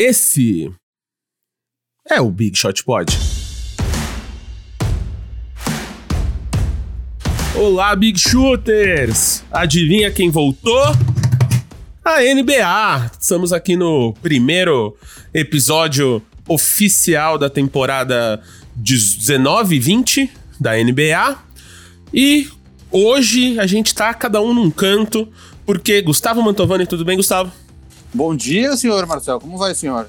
Esse é o Big Shot Pod. Olá, Big Shooters! Adivinha quem voltou? A NBA. Estamos aqui no primeiro episódio oficial da temporada 19-20 da NBA. E hoje a gente tá cada um num canto, porque Gustavo Mantovani, tudo bem, Gustavo? Bom dia, senhor Marcel. Como vai, senhor?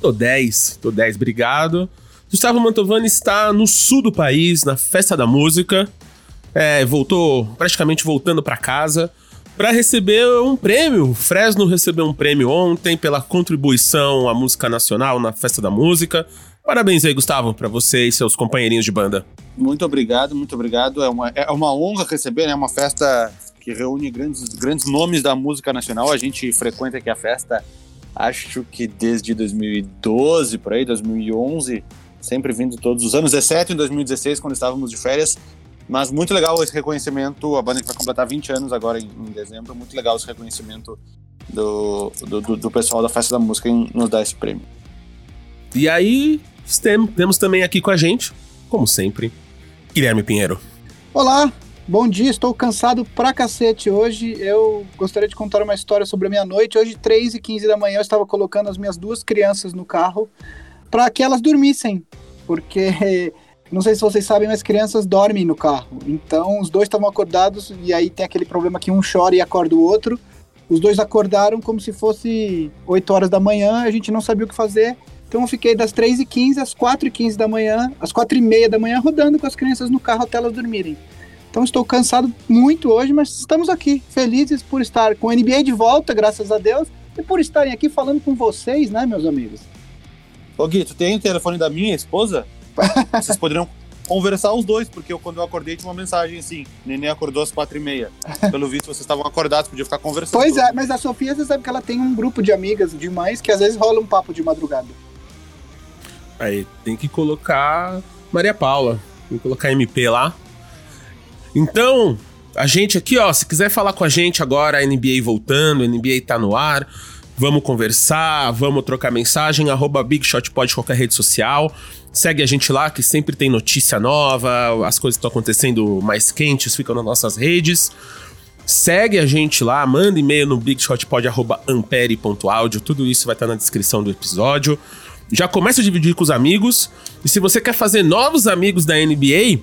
Tô 10, tô 10, obrigado. Gustavo Mantovani está no sul do país, na festa da música. É, voltou, praticamente voltando para casa, para receber um prêmio. O Fresno recebeu um prêmio ontem pela contribuição à música nacional na festa da música. Parabéns aí, Gustavo, para você e seus companheirinhos de banda. Muito obrigado, muito obrigado. É uma, é uma honra receber, é né, uma festa que reúne grandes, grandes nomes da música nacional. A gente frequenta aqui a festa, acho que desde 2012, por aí, 2011, sempre vindo todos os anos, exceto em 2016, quando estávamos de férias. Mas muito legal esse reconhecimento, a banda que vai completar 20 anos agora em, em dezembro, muito legal esse reconhecimento do, do, do, do pessoal da Festa da Música em nos dar esse prêmio. E aí, temos também aqui com a gente, como sempre, Guilherme Pinheiro. Olá, Bom dia, estou cansado pra cacete hoje. Eu gostaria de contar uma história sobre a minha noite. Hoje, 3 e 15 da manhã, eu estava colocando as minhas duas crianças no carro para que elas dormissem. Porque, não sei se vocês sabem, mas crianças dormem no carro. Então, os dois estavam acordados e aí tem aquele problema que um chora e acorda o outro. Os dois acordaram como se fosse 8 horas da manhã, a gente não sabia o que fazer. Então eu fiquei das 3h15 às 4h15 da manhã, às 4h30 da manhã, rodando com as crianças no carro até elas dormirem. Então estou cansado muito hoje, mas estamos aqui, felizes por estar com a NBA de volta, graças a Deus, e por estarem aqui falando com vocês, né, meus amigos? Ô Gui, tu tem o telefone da minha esposa? Vocês poderiam conversar os dois, porque eu, quando eu acordei tinha uma mensagem assim, Nenê acordou às quatro e meia. Pelo visto, vocês estavam acordados, podia ficar conversando. Pois é, mas a Sofia, você sabe que ela tem um grupo de amigas de mães que às vezes rola um papo de madrugada. Aí tem que colocar Maria Paula, tem que colocar MP lá, então, a gente aqui, ó, se quiser falar com a gente agora, a NBA voltando, a NBA tá no ar, vamos conversar, vamos trocar mensagem, arroba BigShotPod qualquer rede social. Segue a gente lá, que sempre tem notícia nova, as coisas estão acontecendo mais quentes, ficam nas nossas redes. Segue a gente lá, manda e-mail no bigshotpod.ampere.audio, tudo isso vai estar na descrição do episódio. Já começa a dividir com os amigos. E se você quer fazer novos amigos da NBA,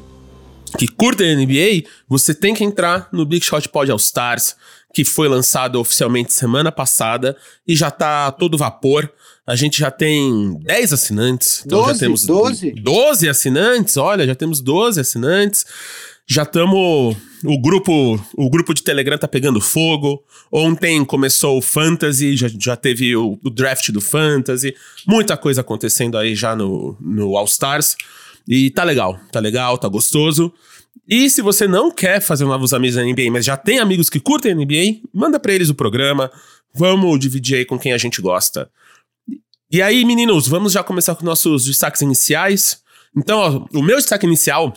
que curtem a NBA, você tem que entrar no Big Shot Pod All Stars, que foi lançado oficialmente semana passada e já tá todo vapor. A gente já tem 10 assinantes. Então 12, já temos 12. 12 assinantes, olha, já temos 12 assinantes. Já estamos. O grupo, o grupo de Telegram tá pegando fogo. Ontem começou o Fantasy, já, já teve o, o draft do Fantasy. Muita coisa acontecendo aí já no, no All Stars. E tá legal, tá legal, tá gostoso. E se você não quer fazer novos amigos na NBA, mas já tem amigos que curtem a NBA, manda para eles o programa. Vamos dividir aí com quem a gente gosta. E aí, meninos, vamos já começar com nossos destaques iniciais. Então, ó, o meu destaque inicial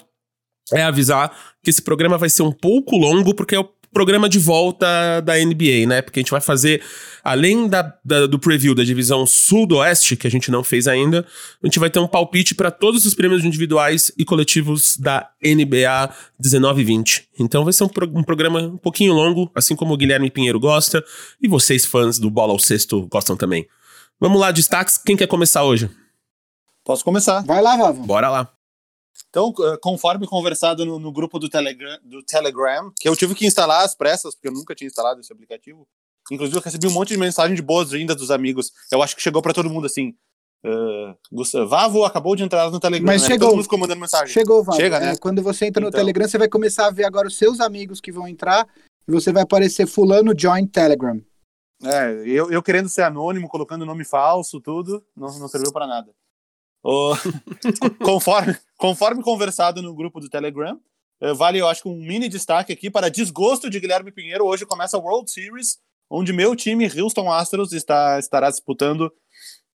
é avisar que esse programa vai ser um pouco longo, porque é o programa de volta da NBA, né? Porque a gente vai fazer, além da, da, do preview da divisão sul-oeste, que a gente não fez ainda, a gente vai ter um palpite para todos os prêmios individuais e coletivos da NBA 19 e 20. Então vai ser um, pro, um programa um pouquinho longo, assim como o Guilherme Pinheiro gosta, e vocês, fãs do Bola ao Sexto, gostam também. Vamos lá, destaques. Quem quer começar hoje? Posso começar? Vai lá, Vava. Bora lá. Então, eh, conforme conversado no, no grupo do Telegram, do Telegram, que eu tive que instalar às pressas, porque eu nunca tinha instalado esse aplicativo. Inclusive, eu recebi um monte de mensagem de boas-vindas dos amigos. Eu acho que chegou para todo mundo assim. Uh, Vavo acabou de entrar no Telegram. Mas né? chegou. Todo mundo ficou mandando mensagem. Chegou, Vavo. Chega, né? É, quando você entra no então... Telegram, você vai começar a ver agora os seus amigos que vão entrar e você vai aparecer fulano join Telegram. É, eu, eu querendo ser anônimo, colocando nome falso, tudo, não, não serviu para nada. Oh, conforme, conforme conversado no grupo do Telegram, eh, vale, eu acho que um mini destaque aqui para desgosto de Guilherme Pinheiro. Hoje começa a World Series, onde meu time, Houston Astros, está, estará disputando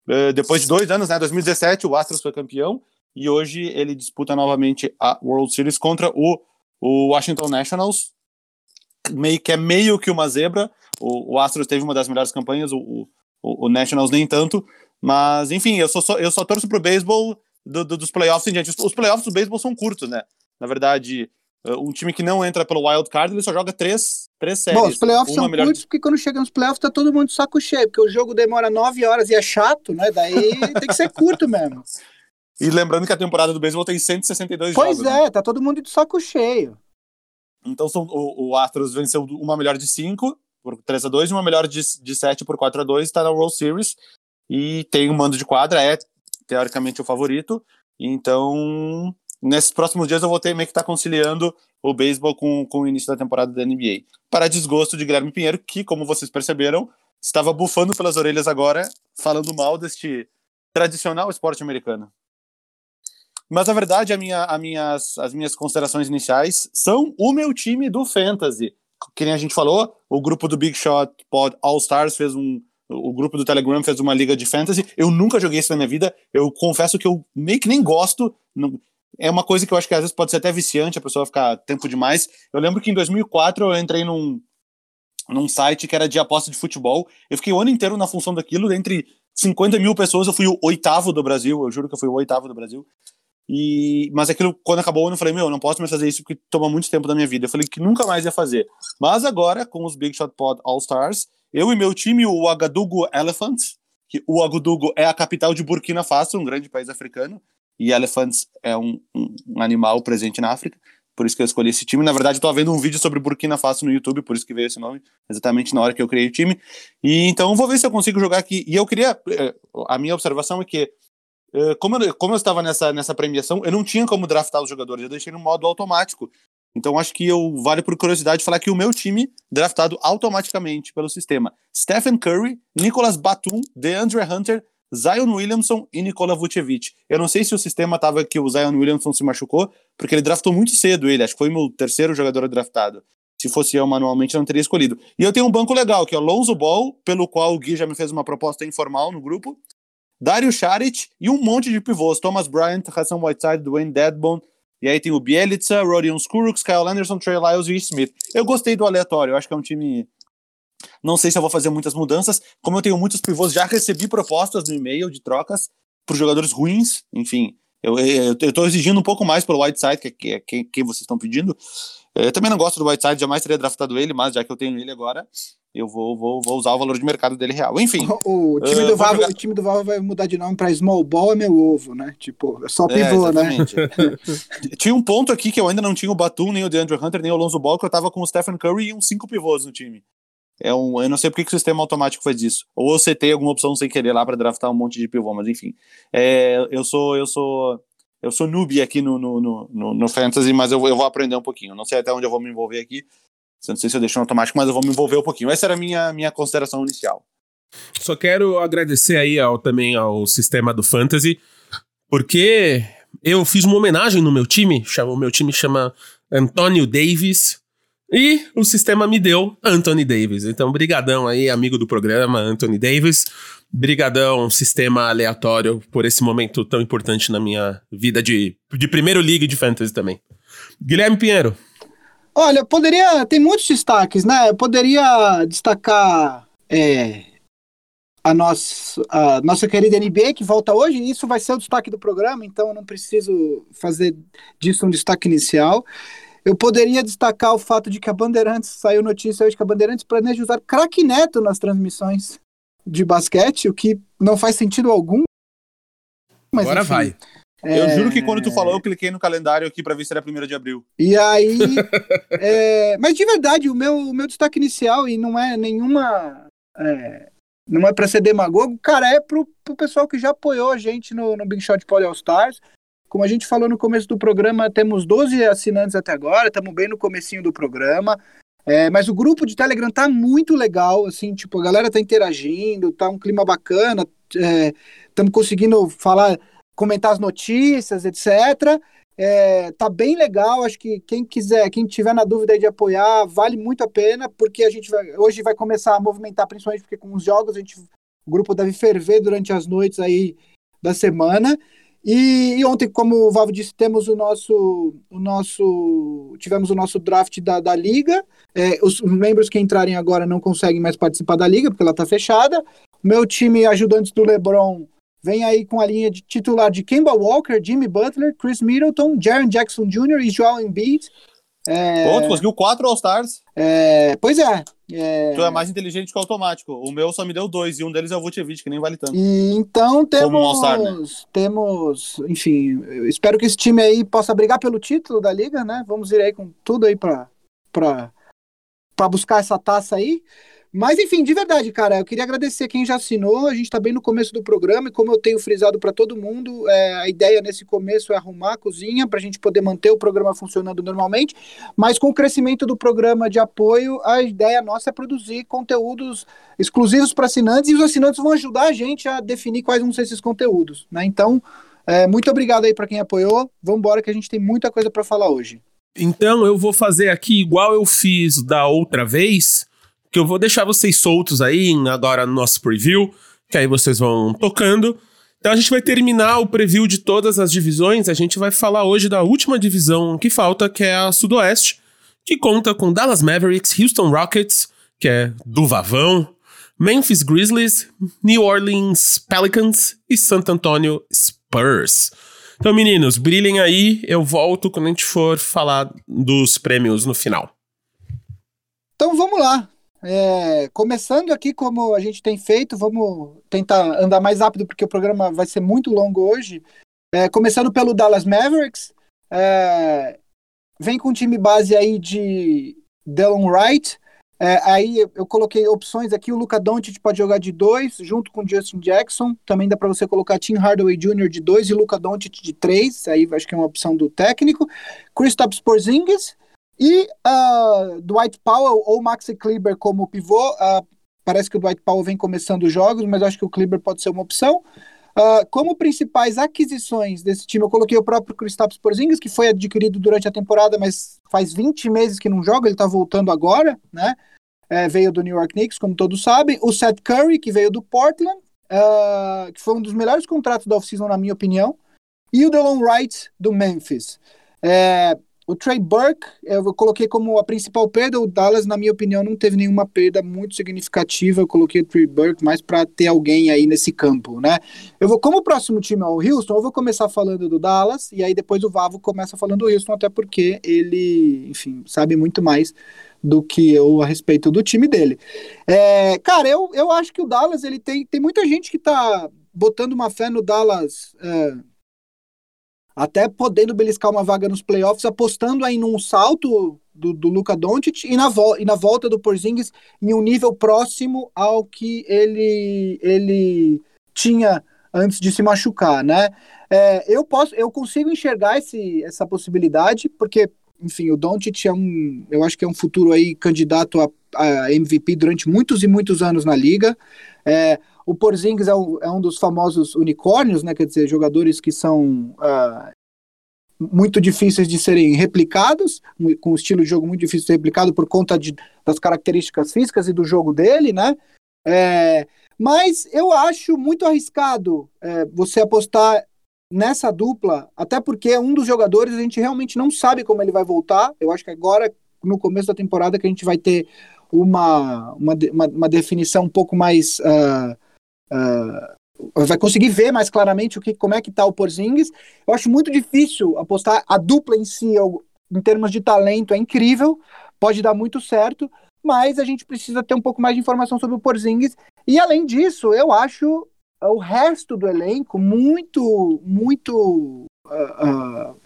uh, depois de dois anos, né? 2017, o Astros foi campeão, e hoje ele disputa novamente a World Series contra o, o Washington Nationals, meio, que é meio que uma zebra. O, o Astros teve uma das melhores campanhas, o, o, o Nationals nem tanto, Mas, enfim, eu só, só eu só torço pro beisebol do, do, dos playoffs em diante. Os, os playoffs do beisebol são curtos, né? Na verdade, uh, um time que não entra pelo wild card, ele só joga três, três séries. Bom, os playoffs são melhor... curtos porque quando chega nos playoffs tá todo mundo de saco cheio, porque o jogo demora nove horas e é chato, né? Daí tem que ser curto mesmo. E lembrando que a temporada do beisebol tem 162 pois jogos. Pois é, né? tá todo mundo de saco cheio. Então são, o, o Astros venceu uma melhor de 5 por 3 a 2 e uma melhor de, de 7 por 4 a 2 está na World Series e tem um mando de quadra, é teoricamente o favorito. Então, nesses próximos dias eu vou ter meio que estar tá conciliando o beisebol com, com o início da temporada da NBA. Para desgosto de Guilherme Pinheiro, que, como vocês perceberam, estava bufando pelas orelhas agora, falando mal deste tradicional esporte americano. Mas, na verdade, a minha, a minhas, as minhas considerações iniciais são o meu time do Fantasy. Que nem a gente falou, o grupo do Big Shot Pod All Stars fez um. O grupo do Telegram fez uma liga de fantasy. Eu nunca joguei isso na minha vida. Eu confesso que eu meio que nem gosto. É uma coisa que eu acho que às vezes pode ser até viciante, a pessoa ficar tempo demais. Eu lembro que em 2004 eu entrei num, num site que era de aposta de futebol. Eu fiquei o ano inteiro na função daquilo. Entre 50 mil pessoas, eu fui o oitavo do Brasil. Eu juro que eu fui o oitavo do Brasil. E, mas aquilo, quando acabou eu falei, meu, não posso mais fazer isso porque toma muito tempo da minha vida. Eu falei que nunca mais ia fazer. Mas agora, com os Big Shot Pod All Stars, eu e meu time, o Ouagadougou Elephants, que o Ouagadougou é a capital de Burkina Faso, um grande país africano, e Elephants é um, um, um animal presente na África, por isso que eu escolhi esse time. Na verdade, estou vendo um vídeo sobre Burkina Faso no YouTube, por isso que veio esse nome, exatamente na hora que eu criei o time. E então vou ver se eu consigo jogar aqui. E eu queria. Eh, a minha observação é que eh, como eu, como eu estava nessa, nessa premiação, eu não tinha como draftar os jogadores, eu deixei no modo automático. Então acho que eu vale por curiosidade falar que o meu time draftado automaticamente pelo sistema: Stephen Curry, Nicolas Batum, DeAndre Hunter, Zion Williamson e Nikola Vucevic. Eu não sei se o sistema estava que o Zion Williamson se machucou, porque ele draftou muito cedo ele, acho que foi meu terceiro jogador draftado. Se fosse eu manualmente, eu não teria escolhido. E eu tenho um banco legal, que é o Lonzo Ball, pelo qual o Gui já me fez uma proposta informal no grupo. Dario Saric e um monte de pivôs. Thomas Bryant, Hassan Whiteside, Dwayne Deadbone. E aí tem o Bielitsa, Rodion Skurux, Kyle Anderson, Trey Lyles e Smith. Eu gostei do aleatório. Eu acho que é um time... Não sei se eu vou fazer muitas mudanças. Como eu tenho muitos pivôs, já recebi propostas no e-mail de trocas por jogadores ruins. Enfim, eu, tô exigindo um pouco mais pelo Whiteside, que, que, que, que vocês estão pedindo. Eu também não gosto do Whiteside, jamais teria draftado ele, mas já que eu tenho ele agora, eu vou, vou, vou usar o valor de mercado dele real. Enfim. O, time, uh, do Valve, jogar... o time do Valve vai mudar de nome para Small Ball é meu ovo, né? Tipo, é só é, pivô, é, né? tinha um ponto aqui que eu ainda não tinha o Batum, nem o DeAndre Hunter, nem o Alonso Ball, que eu tava com o Stephen Curry e uns cinco pivôs no time. É um, eu não sei por que o sistema automático faz isso. Ou você tem alguma opção sem querer lá para draftar um monte de pivô, mas enfim. É, eu sou eu sou eu sou noob aqui no, no, no, no, Fantasy, mas eu, eu vou aprender um pouquinho. Não sei até onde eu vou me envolver aqui. Não sei se eu deixo no automático, mas eu vou me envolver um pouquinho. Essa era a minha, minha consideração inicial. Só quero agradecer aí ao, também ao sistema do Fantasy, porque eu fiz uma homenagem no meu time. O meu time chama Antônio Davis. E o sistema me deu Anthony Davis. Então, brigadão aí, amigo do programa, Anthony Davis. Brigadão, sistema aleatório, por esse momento tão importante na minha vida de, de primeiro league de fantasy também. Guilherme Pinheiro. Olha, poderia. Tem muitos destaques, né? Eu poderia destacar é, a, nossa, a nossa querida NBA, que volta hoje, isso vai ser o destaque do programa, então eu não preciso fazer disso um destaque inicial. Eu poderia destacar o fato de que a Bandeirantes saiu notícia hoje que a Bandeirantes planeja usar craque neto nas transmissões de basquete, o que não faz sentido algum. Mas, Agora enfim, vai. É... Eu juro que quando tu falou, eu cliquei no calendário aqui para ver se era 1 de abril. E aí. é... Mas de verdade, o meu, o meu destaque inicial, e não é nenhuma. É... Não é para ser demagogo, cara, é pro, pro pessoal que já apoiou a gente no, no Big Shot Poly All Stars. Como a gente falou no começo do programa, temos 12 assinantes até agora, estamos bem no comecinho do programa. É, mas o grupo de Telegram tá muito legal, assim, tipo, a galera tá interagindo, tá um clima bacana, estamos é, conseguindo falar, comentar as notícias, etc. É, tá bem legal, acho que quem quiser, quem tiver na dúvida de apoiar, vale muito a pena, porque a gente vai, hoje vai começar a movimentar, principalmente porque com os jogos a gente, o grupo deve ferver durante as noites aí da semana. E, e, ontem, como o Valvo disse, temos o nosso, o nosso tivemos o nosso draft da, da liga. É, os membros que entrarem agora não conseguem mais participar da liga porque ela está fechada. Meu time ajudantes do LeBron vem aí com a linha de titular de Kemba Walker, Jimmy Butler, Chris Middleton, Jaron Jackson Jr. e Joel Embiid. É... Conseguiu quatro All-Stars. É... Pois é, é. Tu é mais inteligente que o automático. O meu só me deu dois, e um deles é o Vucevic, que nem vale tanto. E, então temos. Um né? Temos. Enfim, espero que esse time aí possa brigar pelo título da liga, né? Vamos ir aí com tudo aí pra, pra, pra buscar essa taça aí. Mas enfim, de verdade, cara, eu queria agradecer quem já assinou. A gente está bem no começo do programa e como eu tenho frisado para todo mundo, é, a ideia nesse começo é arrumar a cozinha para a gente poder manter o programa funcionando normalmente. Mas com o crescimento do programa de apoio, a ideia nossa é produzir conteúdos exclusivos para assinantes e os assinantes vão ajudar a gente a definir quais vão ser esses conteúdos, né? Então, é, muito obrigado aí para quem apoiou. Vamos embora que a gente tem muita coisa para falar hoje. Então eu vou fazer aqui igual eu fiz da outra vez que eu vou deixar vocês soltos aí agora no nosso preview, que aí vocês vão tocando. Então a gente vai terminar o preview de todas as divisões. A gente vai falar hoje da última divisão que falta, que é a Sudoeste, que conta com Dallas Mavericks, Houston Rockets, que é do Vavão, Memphis Grizzlies, New Orleans Pelicans e Santo Antonio Spurs. Então, meninos, brilhem aí. Eu volto quando a gente for falar dos prêmios no final. Então vamos lá. É, começando aqui, como a gente tem feito, vamos tentar andar mais rápido, porque o programa vai ser muito longo hoje. É, começando pelo Dallas Mavericks, é, vem com um time base aí de Delon Wright. É, aí eu coloquei opções aqui, o Luca Doncic pode jogar de dois, junto com Justin Jackson. Também dá para você colocar Tim Hardaway Jr. de dois e Luca Doncic de três. Aí acho que é uma opção do técnico. Kristaps Porzingis e uh, Dwight Powell ou Maxi Kleber como pivô, uh, parece que o Dwight Powell vem começando os jogos, mas acho que o Kleber pode ser uma opção. Uh, como principais aquisições desse time, eu coloquei o próprio Kristaps Porzingis, que foi adquirido durante a temporada, mas faz 20 meses que não joga, ele está voltando agora, né? É, veio do New York Knicks, como todos sabem. O Seth Curry, que veio do Portland, uh, que foi um dos melhores contratos da off-season, na minha opinião. E o Delon Wright, do Memphis. É, o Trey Burke, eu coloquei como a principal perda. O Dallas, na minha opinião, não teve nenhuma perda muito significativa. Eu coloquei o Trey Burke mais para ter alguém aí nesse campo, né? Eu vou, como o próximo time é o Houston, eu vou começar falando do Dallas e aí depois o Vavo começa falando do Houston, até porque ele, enfim, sabe muito mais do que eu a respeito do time dele. É, cara, eu, eu acho que o Dallas ele tem, tem muita gente que tá botando uma fé no Dallas. É, até podendo beliscar uma vaga nos playoffs, apostando aí num salto do, do Luka Doncic e na, e na volta do Porzingis em um nível próximo ao que ele, ele tinha antes de se machucar, né? É, eu posso, eu consigo enxergar esse, essa possibilidade, porque, enfim, o Doncic é um, eu acho que é um futuro aí candidato a, a MVP durante muitos e muitos anos na liga. É, o Porzingis é um, é um dos famosos unicórnios, né? Quer dizer, jogadores que são uh, muito difíceis de serem replicados, com um estilo de jogo muito difícil de ser replicado por conta de, das características físicas e do jogo dele, né? É, mas eu acho muito arriscado é, você apostar nessa dupla, até porque um dos jogadores a gente realmente não sabe como ele vai voltar. Eu acho que agora, no começo da temporada, que a gente vai ter uma, uma, uma, uma definição um pouco mais. Uh, uh, vai conseguir ver mais claramente o que, como é que tá o Porzingis. Eu acho muito difícil apostar a dupla em si, em termos de talento, é incrível, pode dar muito certo, mas a gente precisa ter um pouco mais de informação sobre o Porzingis. E além disso, eu acho o resto do elenco muito, muito uh, uh,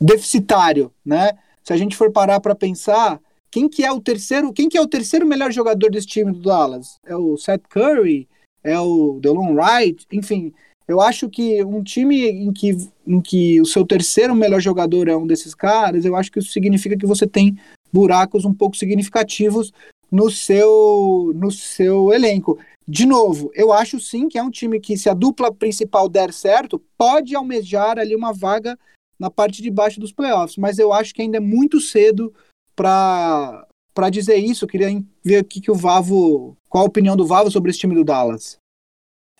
deficitário, né? Se a gente for parar para pensar, quem que é o terceiro, quem que é o terceiro melhor jogador desse time do Dallas? É o Seth Curry? É o Delon Wright, enfim, eu acho que um time em que, em que o seu terceiro melhor jogador é um desses caras, eu acho que isso significa que você tem buracos um pouco significativos no seu, no seu elenco. De novo, eu acho sim que é um time que, se a dupla principal der certo, pode almejar ali uma vaga na parte de baixo dos playoffs, mas eu acho que ainda é muito cedo para para dizer isso, queria ver aqui que o Vavo, qual a opinião do Vavo sobre esse time do Dallas.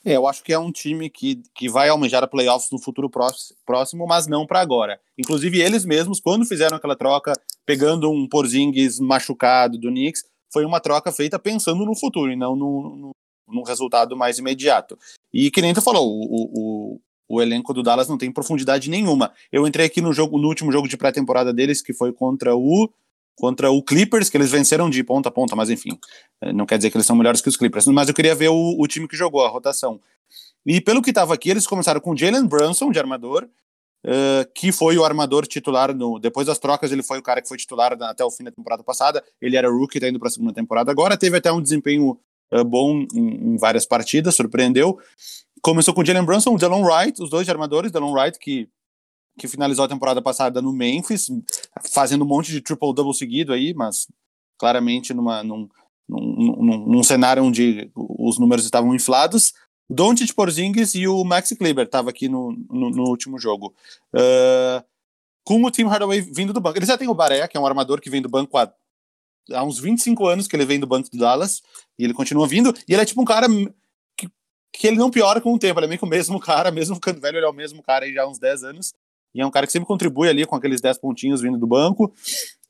É, eu acho que é um time que, que vai almejar a playoffs no futuro próximo, mas não para agora. Inclusive, eles mesmos, quando fizeram aquela troca, pegando um Porzingis machucado do Knicks, foi uma troca feita pensando no futuro e não no, no, num resultado mais imediato. E que nem tu falou, o, o, o elenco do Dallas não tem profundidade nenhuma. Eu entrei aqui no jogo, no último jogo de pré-temporada deles, que foi contra o contra o Clippers, que eles venceram de ponta a ponta, mas enfim, eh, não quer dizer que eles são melhores que os Clippers. Mas eu queria ver o, o time que jogou, a rotação. E pelo que estava aqui, eles começaram com Jalen Brunson, de armador, uh, que foi o armador titular no, depois das trocas, ele foi o cara que foi titular até o fim da temporada passada. Ele era rookie, está indo para a segunda temporada agora, teve até um desempenho uh, bom em, em, várias partidas, surpreendeu. Começou com Jalen Brunson, Delon Wright, os dois armadores, Delon Wright, que, que finalizou a temporada passada no Memphis, fazendo um monte de triple-double seguido aí, mas claramente numa, num, num, num, num cenário onde os números estavam inflados. Doncic Porzingis e o Maxi Kleber estava aqui no, no, no, último jogo. Uh, com o Tim Hardaway vindo do banco. Ele já tem o Baré, que é um armador que vem do banco há, há uns 25 anos que ele vem do banco do Dallas, e ele continua vindo, e ele é tipo um cara que ele não piora com o tempo, ele é meio que o mesmo cara, mesmo ficando velho, ele é o mesmo cara aí já há uns 10 anos. E é um cara que sempre contribui ali com aqueles 10 pontinhos vindo do banco.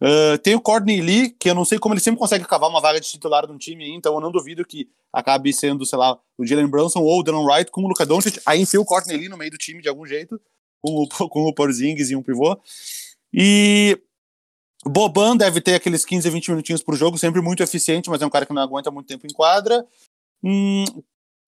Uh, tem o Courtney Lee, que eu não sei como ele sempre consegue cavar uma vaga de titular num time, então eu não duvido que acabe sendo, sei lá, o Jalen Brunson ou o Dylan Wright com o Luka Doncic. Aí enfia o Courtney Lee no meio do time de algum jeito, com o, com o Porzingis e um pivô. E Boban deve ter aqueles 15, 20 minutinhos por jogo, sempre muito eficiente, mas é um cara que não aguenta muito tempo em quadra. Hum,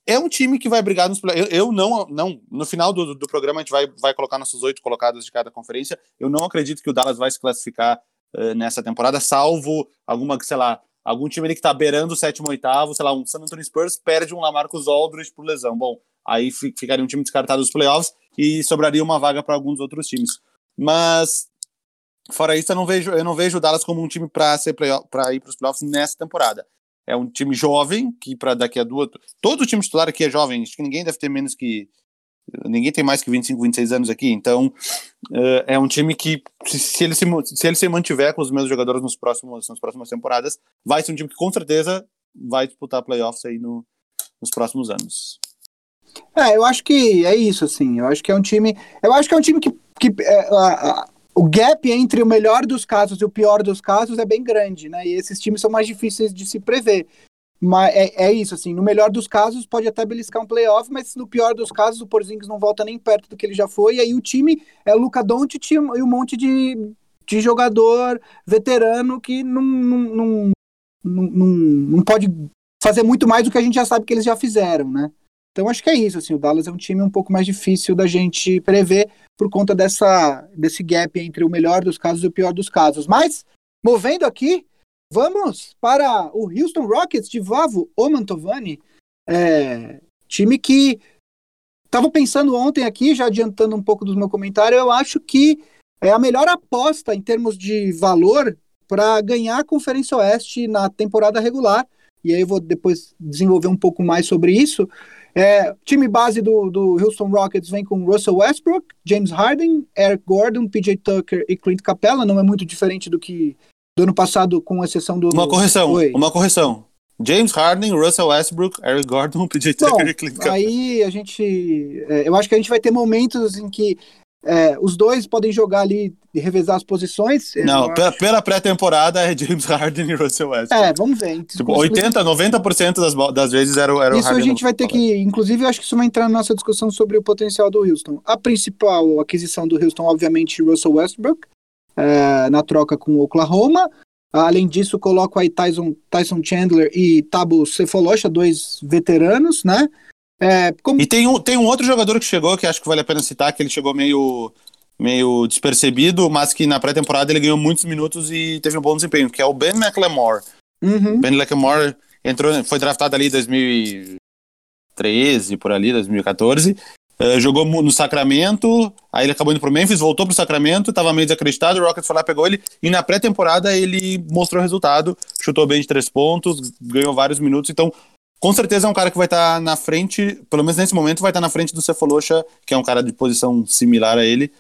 é um time que vai brigar nos eu, eu não, não no final do, do programa a gente vai, vai colocar nossos oito colocados de cada conferência. Eu não acredito que o Dallas vai se classificar uh, nessa temporada, salvo alguma, sei lá, algum time ali que tá beirando o sétimo, oitavo, sei lá, um San Antonio Spurs perde um Lamarcus Aldridge por lesão. Bom, aí ficaria um time descartado dos playoffs e sobraria uma vaga para alguns outros times. Mas fora isso, eu não vejo, eu não vejo o Dallas como um time para ser para ir para os playoffs nessa temporada é um time jovem, que para daqui a duas. Todo time titular aqui é jovem, acho que ninguém deve ter menos que. Ninguém tem mais que 25, 26 anos aqui, então uh, é um time que, se ele se, se ele se mantiver com os mesmos jogadores nos próximos, nas próximas temporadas, vai ser um time que com certeza vai disputar playoffs aí no, nos próximos anos. É, eu acho que é isso, assim. Eu acho que é um time. Eu acho que é um time que. que é, a, o gap entre o melhor dos casos e o pior dos casos é bem grande, né? E esses times são mais difíceis de se prever. Mas é, é isso, assim, no melhor dos casos pode até beliscar um playoff, mas no pior dos casos o Porzingis não volta nem perto do que ele já foi, e aí o time é Luca Doncic e um monte de, de jogador veterano que não, não, não, não, não pode fazer muito mais do que a gente já sabe que eles já fizeram, né? Então acho que é isso, assim, o Dallas é um time um pouco mais difícil da gente prever por conta dessa, desse gap entre o melhor dos casos e o pior dos casos. Mas, movendo aqui, vamos para o Houston Rockets de Vavo Omantovani, é, time que estava pensando ontem aqui, já adiantando um pouco do meu comentário, eu acho que é a melhor aposta em termos de valor para ganhar a Conferência Oeste na temporada regular. E aí eu vou depois desenvolver um pouco mais sobre isso. É, time base do, do Houston Rockets vem com Russell Westbrook, James Harden, Eric Gordon, PJ Tucker e Clint Capella. Não é muito diferente do que do ano passado, com exceção do. Uma correção, Oi. uma correção. James Harden, Russell Westbrook, Eric Gordon, PJ Tucker Bom, e Clint Capella. Aí a gente. É, eu acho que a gente vai ter momentos em que é, os dois podem jogar ali e revezar as posições. Não, pela, pré-temporada é James Harden e Russell Westbrook. É, vamos ver. Tipo, 80, 90% das, das vezes era, era o Isso a gente vai ter que, inclusive, eu acho que isso vai entrar na nossa discussão sobre o potencial do Houston. A principal aquisição do Houston, obviamente, Russell Westbrook, é, na troca com o Oklahoma. Além disso, coloco aí Tyson, Tyson Chandler e Tabo Cephalosha, dois veteranos, né? É, como... E tem um, tem um outro jogador que chegou, que acho que vale a pena citar, que ele chegou meio, meio despercebido, mas que na pré-temporada ele ganhou muitos minutos e teve um bom desempenho, que é o Ben McLemore. Uhum. Ben McLemore entrou, foi draftado ali em 2013, por ali, 2014. Uh, eh, jogou no Sacramento, aí ele acabou indo pro Memphis, voltou pro Sacramento, tava meio desacreditado, o Rockets foi lá, pegou ele, e na pré-temporada ele mostrou resultado, chutou bem de três pontos, ganhou vários minutos, então com certeza é um cara que vai estar tá na frente, pelo menos nesse momento, vai estar tá na frente do Cephalosha, que é um cara de posição similar a ele,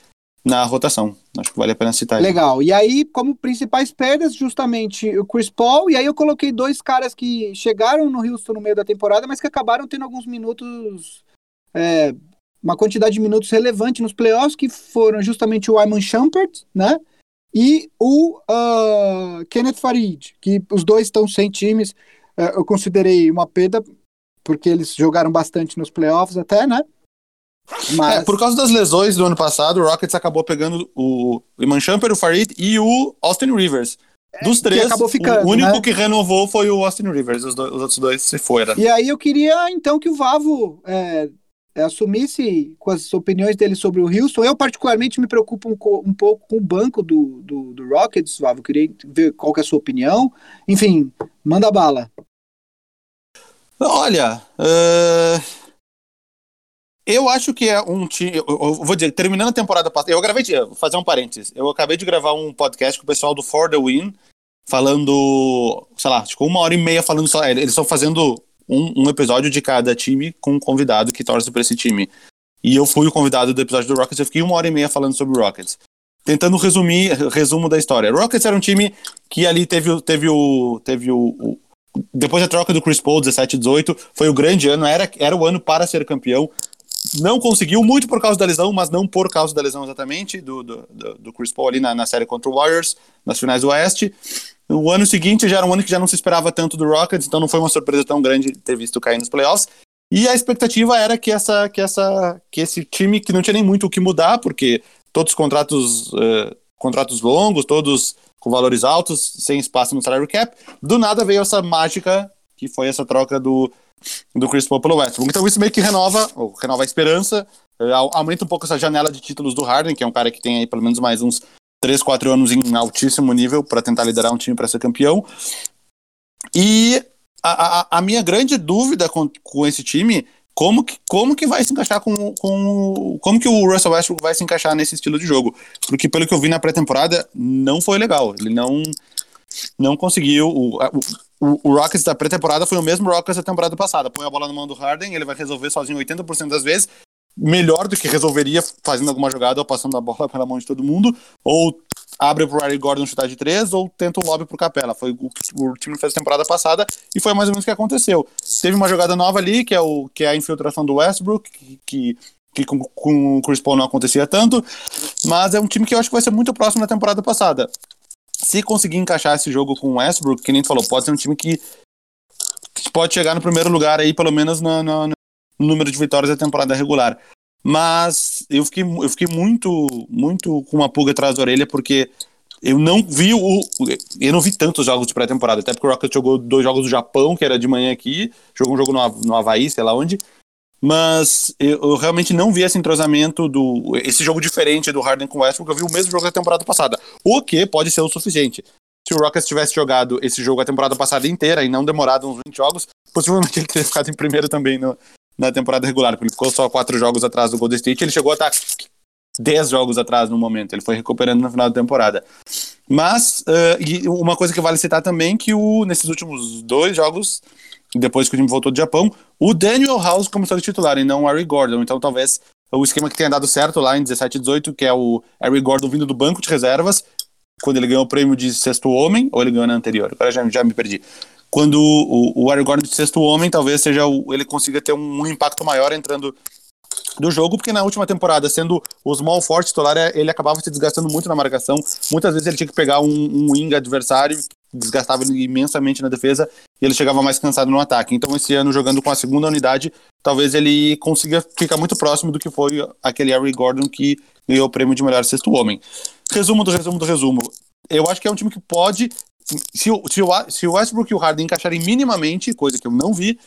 na rotação. Acho que vale a pena citar Legal. Ele. E aí, como principais perdas, justamente o Chris Paul, e aí eu coloquei dois caras que chegaram no Houston no meio da temporada, mas que acabaram tendo alguns minutos, é, uma quantidade de minutos relevante nos playoffs, que foram justamente o Iman Shumpert, né? E o uh, Kenneth Farid, que os dois estão sem times. É, eu considerei uma perda porque eles jogaram bastante nos playoffs até, né? Mas... É, por causa das lesões do ano passado, o Rockets acabou pegando o Iman Shumpert, o Farid e o Austin Rivers. É, Dos três, ficando, o único né? que renovou foi o Austin Rivers, os, dois, os, outros dois se foram. E aí eu queria, então, que o Vavo é, é, assumisse com as opiniões dele sobre o Houston. Eu, particularmente, me preocupo um, um pouco com o banco do, do, do, Rockets, Vavo. Queria ver qual que é a sua opinião. Enfim, manda bala. Olha, uh, eu acho que é um time. Eu, eu, vou dizer, terminando a temporada passada. Eu gravei. Vou fazer um parênteses. Eu acabei de gravar um podcast com o pessoal do For the Win, falando. Sei lá, tipo, uma hora e meia falando só. Eles estão fazendo um, um, episódio de cada time com um convidado que torce para esse time. E eu fui o convidado do episódio do Rockets, eu fiquei uma hora e meia falando sobre o Rockets. Tentando resumir, resumo da história. Rockets era um time que ali teve, teve o. Teve o, o depois da troca do Chris Paul, 17-18, foi o grande ano, era, era o ano para ser campeão. Não conseguiu, muito por causa da lesão, mas não por causa da lesão exatamente, do, do, do Chris Paul ali na, na série contra o Warriors, nas finais do Oeste. O ano seguinte já era um ano que já não se esperava tanto do Rockets, então não foi uma surpresa tão grande ter visto cair nos playoffs. E a expectativa era que, essa, que, essa, que esse time, que não tinha nem muito o que mudar, porque todos os contratos, uh, contratos longos, todos com valores altos, sem espaço no salary cap, do nada veio essa mágica, que foi essa troca do, do Chris Paul pelo Westbrook. Então isso meio que renova, ou renova a esperança, uh, aumenta um pouco essa janela de títulos do Harden, que é um cara que tem aí pelo menos mais uns 3, 4 anos em altíssimo nível para tentar liderar um time para ser campeão. E a, a, a, minha grande dúvida com, com esse time, como que, como que vai se encaixar com, com. Como que o Russell Westbrook vai se encaixar nesse estilo de jogo? Porque pelo que eu vi na pré-temporada, não foi legal. Ele não, não conseguiu. O, o, o Rockets da pré-temporada foi o mesmo Rockets da temporada passada. Põe a bola na mão do Harden, ele vai resolver sozinho 80% das vezes melhor do que resolveria fazendo alguma jogada ou passando a bola pela mão de todo mundo, ou abre pro Riley Gordon chutar de três, ou tenta um lobby pro Capela. Foi o que o time fez a temporada passada e foi mais ou menos o que aconteceu. Teve uma jogada nova ali, que é, o, que é a infiltração do Westbrook, que, que, que com, com o Chris Paul não acontecia tanto, mas é um time que eu acho que vai ser muito próximo da temporada passada. Se conseguir encaixar esse jogo com o Westbrook, que nem tu falou, pode ser um time que pode chegar no primeiro lugar aí, pelo menos no, no, número de vitórias da temporada regular. Mas eu fiquei, eu fiquei muito, muito com uma pulga atrás da orelha, porque eu não vi o. Eu não vi tantos jogos de pré-temporada, até porque o Rocket jogou dois jogos do Japão, que era de manhã aqui, jogou um jogo no, no Havaí, sei lá onde. Mas eu, eu, realmente não vi esse entrosamento do. esse jogo diferente do Harden com o Westbrook, eu vi o mesmo jogo da temporada passada. O que pode ser o suficiente. Se o Rockets tivesse jogado esse jogo a temporada passada inteira e não demorado uns 20 jogos, possivelmente ele teria ficado em primeiro também no, na temporada regular, porque ele ficou só quatro jogos atrás do Golden State, ele chegou a estar dez jogos atrás no momento, ele foi recuperando no final da temporada. Mas, uh, uma coisa que vale citar também, que o, nesses últimos dois jogos, depois que o time voltou do Japão, o Daniel House começou a titular e não o Harry Gordon, então talvez o esquema que tenha dado certo lá em 17 e 18, que é o Harry Gordon vindo do banco de reservas, quando ele ganhou o prêmio de sexto homem, ou ele ganhou na anterior, agora já, já me perdi quando o, o Aaron Gordon de sexto homem, talvez seja o, ele consiga ter um, um, impacto maior entrando do jogo, porque na última temporada, sendo o small forte titular, é, ele acabava se desgastando muito na marcação. Muitas vezes ele tinha que pegar um, um wing adversário, desgastava ele imensamente na defesa, e ele chegava mais cansado no ataque. Então, esse ano, jogando com a segunda unidade, talvez ele consiga ficar muito próximo do que foi aquele Harry Gordon que ganhou o prêmio de melhor sexto homem. Resumo do resumo do resumo. Eu acho que é um time que pode se, o, se, o, se o Westbrook e o Harden encaixarem minimamente, coisa que eu não vi,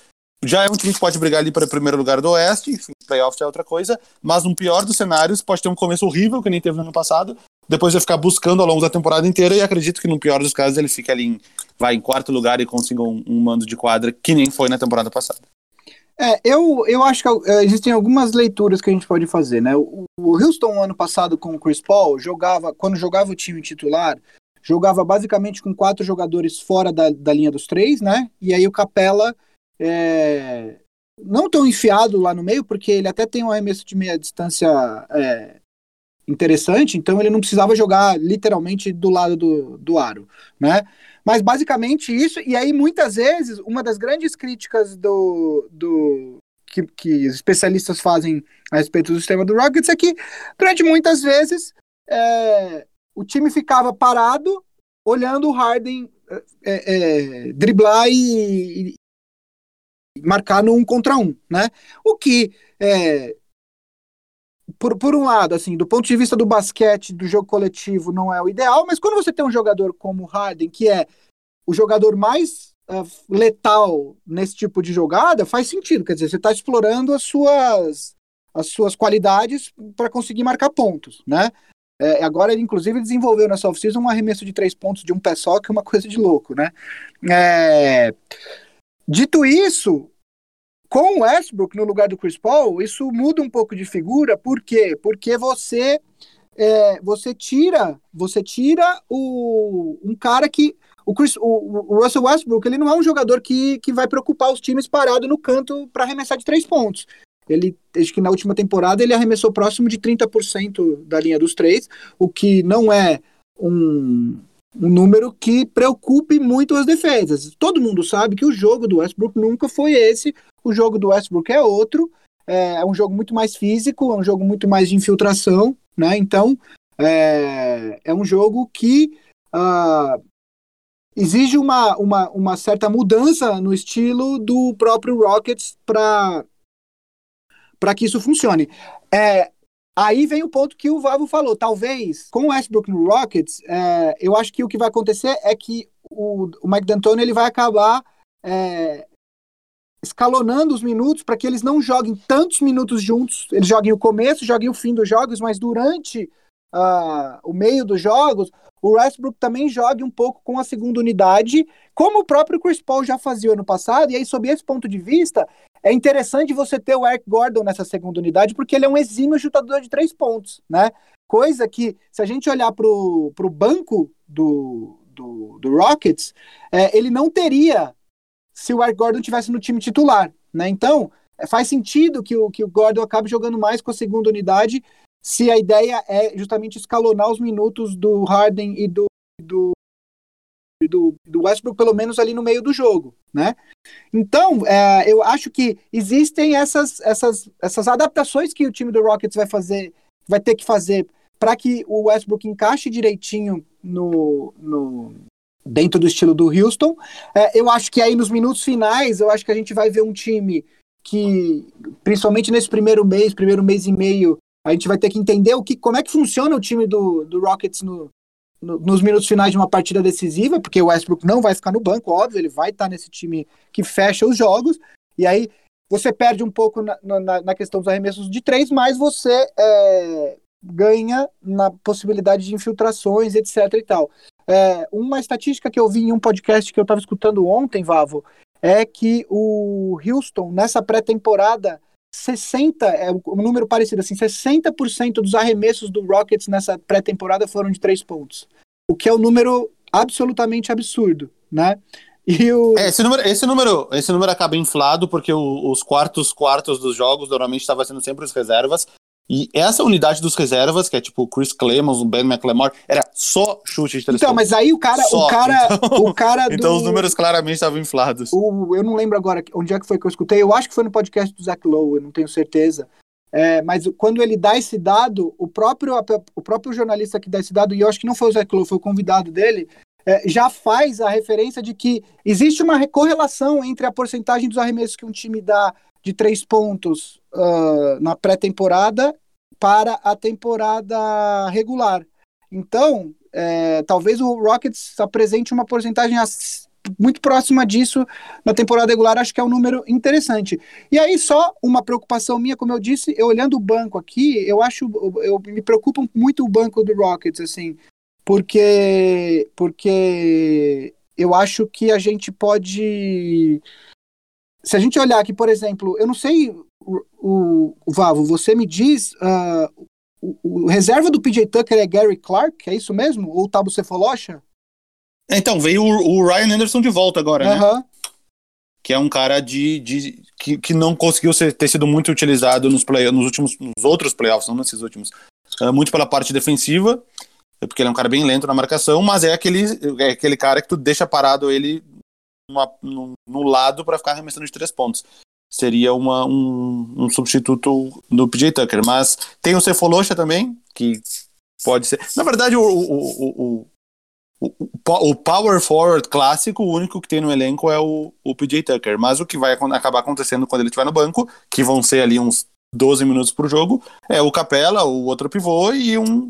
já é um time que pode brigar ali para o primeiro lugar do Oeste, enfim, playoff é outra coisa, mas no pior dos cenários pode ter um começo horrível, que nem teve no ano passado, depois vai ficar buscando ao longo da temporada inteira e acredito que no pior dos casos ele fica ali em, vai em quarto lugar e consiga um, um mando de quadra que nem foi na temporada passada. É, eu, eu acho que uh, existem algumas leituras que a gente pode fazer, né? O, o Houston, ano passado, com o Chris Paul, jogava, quando jogava o time titular, jogava basicamente com quatro jogadores fora da, da linha dos três, né? E aí o Capela é, não tão enfiado lá no meio, porque ele até tem um arremesso de meia distância é, interessante, então ele não precisava jogar literalmente do lado do, do aro, né? Mas basicamente isso, e aí muitas vezes, uma das grandes críticas do, do que, que os especialistas fazem a respeito do sistema do Rockets é que, durante muitas vezes, é, o time ficava parado, olhando o Harden é, é, driblar e, marcar no um contra um, né? O que é, por, por um lado, assim, do ponto de vista do basquete, do jogo coletivo, não é o ideal, mas quando você tem um jogador como o Harden, que é o jogador mais letal nesse tipo de jogada, faz sentido. Quer dizer, você está explorando as suas, as suas qualidades para conseguir marcar pontos, né? É, agora ele, inclusive, desenvolveu nessa off-season um arremesso de três pontos de um pé só, que é uma coisa de louco, né? É... Dito isso, com o Westbrook no lugar do Chris Paul, isso muda um pouco de figura, por quê? Porque você é, você tira você tira o, um cara que o, Chris, o, o, Russell Westbrook ele não é um jogador que, que vai preocupar os times parado no canto para arremessar de três pontos. Ele, acho que na última temporada ele arremessou próximo de 30% da linha dos três, o que não é um, um número que preocupe muito as defesas. Todo mundo sabe que o jogo do Westbrook nunca foi esse, o jogo do Westbrook é outro, é, é um jogo muito mais físico, é um jogo muito mais de infiltração, né? Então, é, é um jogo que uh, exige uma, uma, uma certa mudança no estilo do próprio Rockets para para que isso funcione. É, aí vem o ponto que o Vavo falou. Talvez com o Westbrook no Rockets, é, eu acho que o que vai acontecer é que o, o Mike D'Antoni ele vai acabar é, escalonando os minutos para que eles não joguem tantos minutos juntos. Eles joguem o começo, joguem o fim dos jogos, mas durante uh, o meio dos jogos, o Westbrook também jogue um pouco com a segunda unidade, como o próprio Chris Paul já fazia ano passado. E aí, sob esse ponto de vista, é interessante você ter o Eric Gordon nessa segunda unidade, porque ele é um exímio chutador de três pontos, né? Coisa que, se a gente olhar para o banco do, do, do Rockets, é, ele não teria se o Eric Gordon tivesse no time titular, né? Então, é, faz sentido que o, que o Gordon acabe jogando mais com a segunda unidade, se a ideia é justamente escalonar os minutos do Harden e do, do do, do Westbrook, pelo menos ali no meio do jogo, né? Então, é, eu acho que existem essas, essas, essas adaptações que o time do Rockets vai fazer, vai ter que fazer para que o Westbrook encaixe direitinho no, no dentro do estilo do Houston. É, eu acho que aí nos minutos finais, eu acho que a gente vai ver um time que, principalmente nesse primeiro mês, primeiro mês e meio, a gente vai ter que entender o que, como é que funciona o time do, do Rockets no, nos minutos finais de uma partida decisiva, porque o Westbrook não vai ficar no banco, óbvio, ele vai estar nesse time que fecha os jogos, e aí você perde um pouco na, na, na questão dos arremessos de três, mas você é, ganha na possibilidade de infiltrações, etc e tal. É, uma estatística que eu vi em um podcast que eu estava escutando ontem, Vavo, é que o Houston, nessa pré-temporada, 60, é um número parecido assim, 60% dos arremessos do Rockets nessa pré-temporada foram de três pontos. O que é um número absolutamente absurdo, né? E o... É, esse, número, esse, número, esse número acaba inflado porque o, os quartos quartos dos jogos normalmente estava sendo sempre as reservas. E essa unidade dos reservas, que é tipo Chris Clemons, o Ben McLemore, era só chute de telescópio. Então, mas aí o cara, só. o cara, então, o cara do... Então os números claramente estavam inflados. O, eu não lembro agora onde é que foi que eu escutei. Eu acho que foi no podcast do Zach Lowe, eu não tenho certeza. É, mas quando ele dá esse dado, o próprio, o próprio jornalista que dá esse dado, e eu acho que não foi o Zach Lowe, foi o convidado dele, é, já faz a referência de que existe uma correlação entre a porcentagem dos arremessos que um time dá de três pontos uh, na pré-temporada para a temporada regular. Então, é, talvez o Rockets apresente uma porcentagem muito próxima disso na temporada regular, acho que é um número interessante. E aí, só uma preocupação minha, como eu disse, eu olhando o banco aqui, eu acho, eu, me preocupa muito o banco do Rockets, assim, porque, porque eu acho que a gente pode. Se a gente olhar aqui, por exemplo, eu não sei o, o, Vavo, você me diz, uh, o, o, reserva do PJ Tucker é Gary Clark, é isso mesmo? Ou o Tabo Cefalocha? Então, veio o, Ryan Anderson de volta agora, né? Que é um cara de, de que, que não conseguiu ser, ter sido muito utilizado nos, play, nos últimos nos outros playoffs, não nesses últimos. Uh, muito pela parte defensiva, porque ele é um cara bem lento na marcação, mas é aquele, é aquele cara que tu deixa parado ele numa, no, no lado para ficar arremessando de três pontos seria uma, um, um substituto do PJ Tucker. Mas tem o Cefolosha também, que pode ser. Na verdade, o, o, o, o, o, power forward clássico, o único que tem no elenco é o, o PJ Tucker. Mas o que vai acabar acontecendo quando ele estiver no banco, que vão ser ali uns 12 minutos por jogo, é o Capela, o outro pivô e um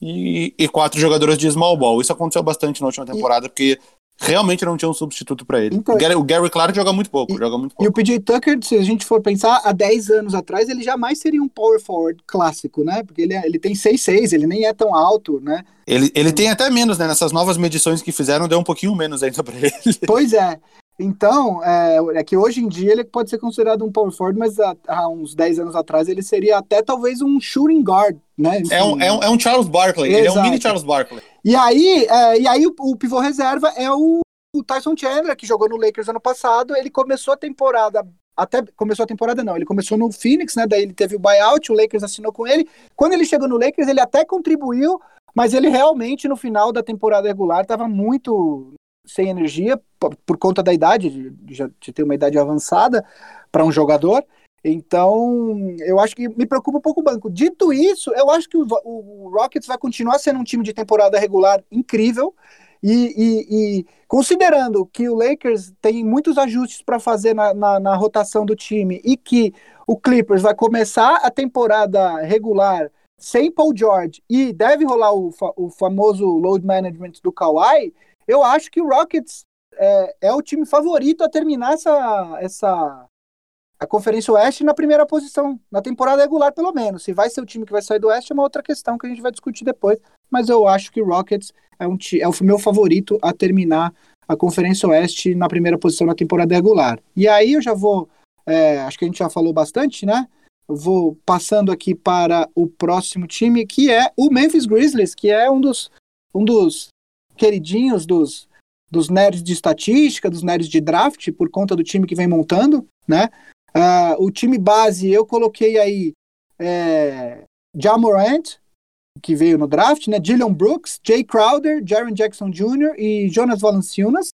e, e, quatro jogadores de small ball. Isso aconteceu bastante na última temporada, porque realmente não tinha um substituto para ele. Então, o Gary Clark joga muito pouco, e, joga muito pouco. E o PJ Tucker, se a gente for pensar, há 10 anos atrás, ele jamais seria um power forward clássico, né? Porque ele, é, ele tem 6'6", ele nem é tão alto, né? Ele, ele tem até menos, né? Nessas novas medições que fizeram, deu um pouquinho menos ainda para ele. Pois é. Então, é, é, que hoje em dia ele pode ser considerado um power forward, mas há, há, uns 10 anos atrás ele seria até talvez um shooting guard, né? Enfim, é, um, é, um, é um Charles Barkley, ele é um mini Charles Barkley. E aí, é, e aí o, o pivô reserva é o o Tyson Chandler, que jogou no Lakers ano passado, ele começou a temporada até começou a temporada não, ele começou no Phoenix, né? Daí ele teve o buyout, o Lakers assinou com ele. Quando ele chegou no Lakers, ele até contribuiu, mas ele realmente no final da temporada regular estava muito sem energia por, conta da idade, de, já de ter uma idade avançada para um jogador. Então, eu acho que me preocupa um pouco o banco. Dito isso, eu acho que o, o Rockets vai continuar sendo um time de temporada regular incrível. E, e, e, considerando que o Lakers tem muitos ajustes para fazer na, na, na, rotação do time e que o Clippers vai começar a temporada regular sem Paul George e deve rolar o, fa o famoso load management do Kawhi, eu acho que o Rockets é, é o time favorito a terminar essa, essa, a Conferência Oeste na primeira posição, na temporada regular, pelo menos. Se vai ser o time que vai sair do Oeste é uma outra questão que a gente vai discutir depois. Mas eu acho que o Rockets é, um, é o meu favorito a terminar a Conferência Oeste na primeira posição na temporada regular. E aí eu já vou. É, acho que a gente já falou bastante, né? Eu vou passando aqui para o próximo time, que é o Memphis Grizzlies, que é um dos, um dos queridinhos dos, dos nerds de estatística, dos nerds de draft, por conta do time que vem montando, né? Uh, o time base, eu coloquei aí é, Jamorant, que veio no draft, né? Dylan Brooks, Jay Crowder, Jaron Jackson Jr. e Jonas Valanciunas.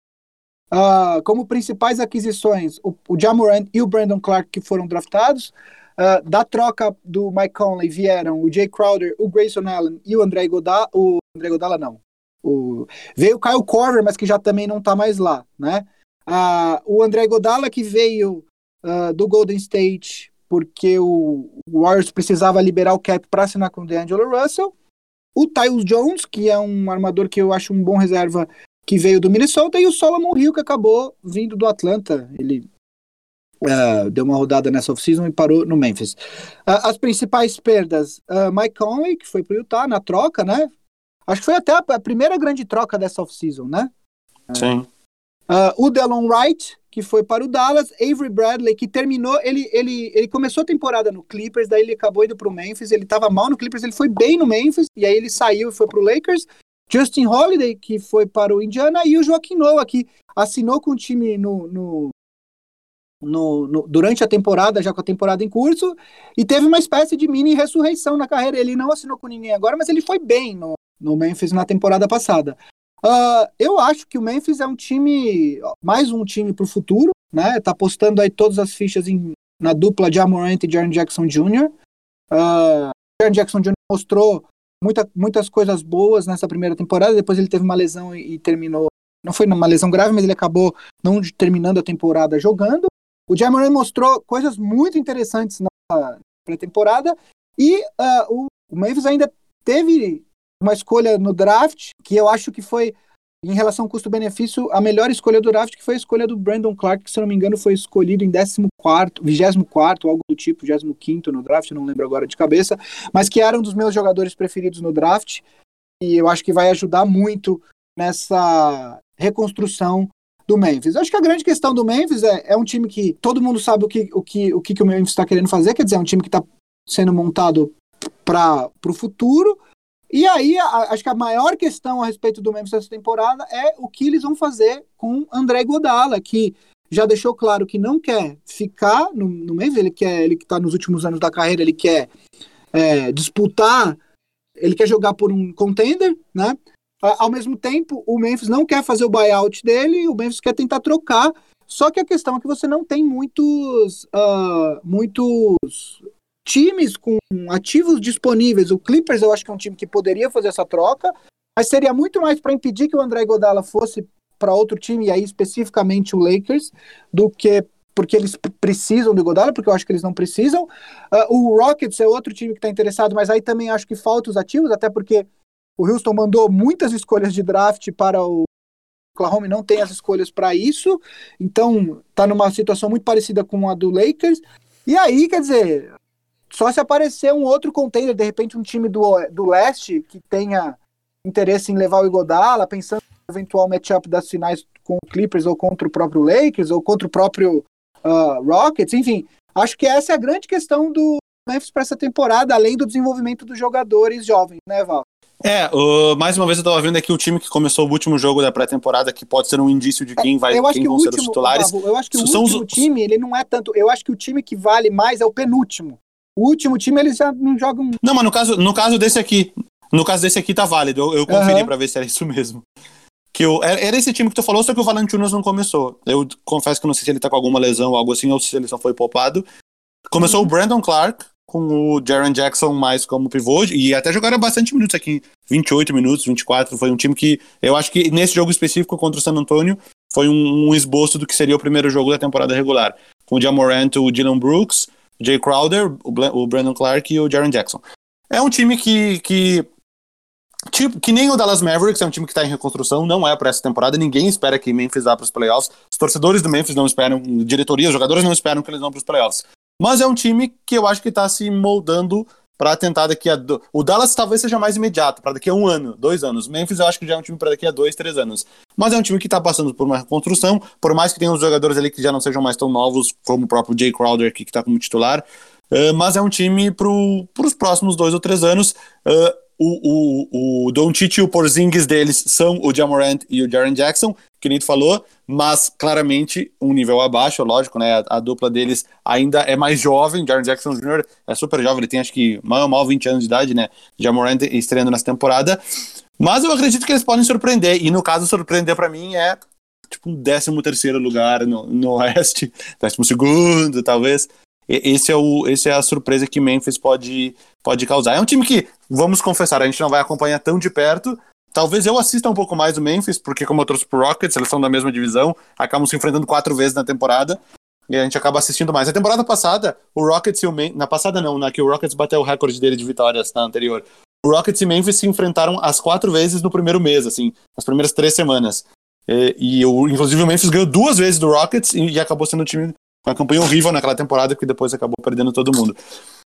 Uh, como principais aquisições, o, o Jamorant e o Brandon Clark, que foram draftados. Uh, da troca do Mike Conley vieram o Jay Crowder, o Grayson Allen e o André Godala. O André Godala não. O, veio o Kyle Korver, mas que já também não está mais lá, né? Uh, o André Godala que veio uh, do Golden State, porque o Warriors precisava liberar o cap para assinar com o D'Angelo Russell. O Tyus Jones, que é um armador que eu acho um bom reserva, que veio do Minnesota, e o Solomon Hill, que acabou vindo do Atlanta. Ele uh, deu uma rodada nessa off-season e parou no Memphis. Uh, as principais perdas, uh, Mike Conley, que foi para o Utah na troca, né? Acho que foi até a primeira grande troca dessa off-season, né? Sim. o Delon Wright, que foi para o Dallas, Avery Bradley, que terminou, ele, ele, ele começou a temporada no Clippers, daí ele acabou indo para o Memphis, ele estava mal no Clippers, ele foi bem no Memphis, e aí ele saiu e foi para o Lakers, Justin Holiday, que foi para o Indiana, e o Joaquim Noah, que assinou com o time no, no, no, no, durante a temporada, já com a temporada em curso, e teve uma espécie de mini ressurreição na carreira. Ele não assinou com ninguém agora, mas ele foi bem no, no Memphis na temporada passada. Uh, eu acho que o Memphis é um time, mais um time para o futuro, né? Tá apostando aí todas as fichas em, na dupla de Amorant e Jaron Jackson Jr. Uh, Jackson Jr. mostrou muita, muitas coisas boas nessa primeira temporada, depois ele teve uma lesão e, e terminou. Não foi uma lesão grave, mas ele acabou não terminando a temporada jogando. O Jamoran mostrou coisas muito interessantes na pré-temporada e uh, o, o Memphis ainda teve uma escolha no draft, que eu acho que foi, em relação custo-benefício, a melhor escolha do draft, que foi a escolha do Brandon Clark, que se não me engano foi escolhido em 14 24 algo do tipo, 25 no draft, não lembro agora de cabeça, mas que era um dos meus jogadores preferidos no draft, e eu acho que vai ajudar muito nessa reconstrução do Memphis. Eu acho que a grande questão do Memphis é, é um time que todo mundo sabe o que o, que, o, que, que o Memphis está querendo fazer, quer dizer, é um time que está sendo montado para o futuro, e aí, a, acho que a maior questão a respeito do Memphis essa temporada é o que eles vão fazer com André Godala, que já deixou claro que não quer ficar no, no Memphis, ele quer, ele que está nos últimos anos da carreira, ele quer é, disputar, ele quer jogar por um contender, né? Ao mesmo tempo, o Memphis não quer fazer o buyout dele, o Memphis quer tentar trocar. Só que a questão é que você não tem muitos, uh, muitos times com ativos disponíveis. O Clippers eu acho que é um time que poderia fazer essa troca. mas seria muito mais para impedir que o André Godala fosse para outro time, e aí especificamente o Lakers, do que porque eles precisam do Godala, porque eu acho que eles não precisam. Uh, o Rockets é outro time que está interessado, mas aí também acho que falta os ativos, até porque o Houston mandou muitas escolhas de draft para o Oklahoma não tem as escolhas para isso, então está numa situação muito parecida com a do Lakers. E aí, quer dizer, só se aparecer um outro container, de repente um time do, do leste que tenha interesse em levar o Igodala, pensando no eventual matchup das finais com o Clippers ou contra o próprio Lakers ou contra o próprio uh, Rockets, enfim, acho que essa é a grande questão do Memphis para essa temporada, além do desenvolvimento dos jogadores jovens, né, Val? É, uh, mais uma vez eu tava vendo aqui o time que começou o último jogo da pré-temporada, que pode ser um indício de é, quem vai quem que vão último, ser os titulares. eu acho que o São último os... time, ele não é tanto. Eu acho que o time que vale mais é o penúltimo. O último time, eles já não jogam. Não, mas no caso, no caso desse aqui. No caso desse aqui tá válido. Eu, eu conferi uhum. pra ver se era isso mesmo. Que eu, era esse time que tu falou, só que o Valantunas não começou. Eu confesso que não sei se ele tá com alguma lesão ou algo assim, ou se ele só foi poupado. Começou uhum. o Brandon Clark, com o Jaron Jackson mais como pivô, e até jogaram bastante minutos aqui, 28 minutos, 24, foi um time que, eu acho que nesse jogo específico contra o San Antonio, foi um, um esboço do que seria o primeiro jogo da temporada regular, com o Jamorant, o Dylan Brooks, o Jay Crowder, o, Brandon Clark e o Jaron Jackson. É um time que, que Tipo, que nem o Dallas Mavericks, é um time que está em reconstrução, não é para essa temporada, ninguém espera que Memphis vá para os playoffs. Os torcedores do Memphis não esperam, diretoria, os jogadores não esperam que eles vão para os playoffs. Mas é um time que eu acho que está se moldando para tentar daqui a. Do... O Dallas talvez seja mais imediato, para daqui a um ano, dois anos. Memphis eu acho que já é um time para daqui a dois, três anos. Mas é um time que está passando por uma reconstrução, por mais que tenha uns jogadores ali que já não sejam mais tão novos, como o próprio Jay Crowder aqui, que está como titular. Uh, mas é um time para os próximos dois ou três anos. Uh, o, o, o Doncic e o Porzingis deles são o Jamorant e o Jaren Jackson, que nem tu falou, mas claramente um nível abaixo, lógico, né? A, a dupla deles ainda é mais jovem. Jaren Jackson Jr. é super jovem, ele tem acho que mal mal 20 anos de idade, né? Jamorant estreando nessa temporada. Mas eu acredito que eles podem surpreender, e no caso, surpreender para mim é tipo um 13 terceiro lugar no, no Oeste, 12 segundo, talvez. Esse é, o, esse é a surpresa que Memphis pode, pode causar. É um time que, vamos confessar, a gente não vai acompanhar tão de perto. Talvez eu assista um pouco mais o Memphis, porque como eu trouxe pro Rockets, eles são da mesma divisão, acabam se enfrentando quatro vezes na temporada, e a gente acaba assistindo mais. A temporada passada, o Rockets e o Memphis, na passada não, na que o Rockets bateu o recorde dele de vitórias na anterior. O Rockets e Memphis se enfrentaram as quatro vezes no primeiro mês, assim, nas primeiras três semanas. E, e inclusive o Memphis ganhou duas vezes do Rockets e, e acabou sendo o time uma campanha horrível naquela temporada que depois acabou perdendo todo mundo.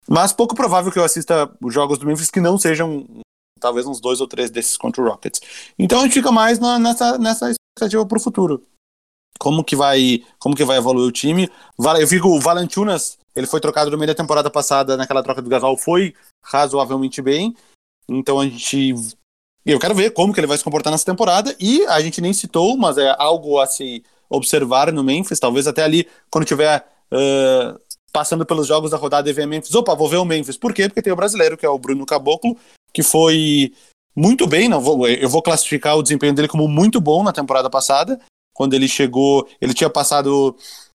Mas pouco provável que eu assista os jogos do Memphis que não sejam talvez uns dois ou três desses contra o Rockets. Então a gente fica mais na, nessa, nessa expectativa para o futuro. Como que vai como que vai evoluir o time? Eu vi o Valentunas, ele foi trocado no meio da temporada passada, naquela troca do Gasol, foi razoavelmente bem. Então a gente eu quero ver como que ele vai se comportar nessa temporada e a gente nem citou, mas é algo a se observar no Memphis, talvez até ali, quando tiver uh, passando pelos jogos da rodada e ver Memphis, opa, vou ver o Memphis. Por quê? Porque tem o brasileiro, que é o Bruno Caboclo, que foi muito bem, não vou, eu vou classificar o desempenho dele como muito bom na temporada passada, quando ele chegou, ele tinha passado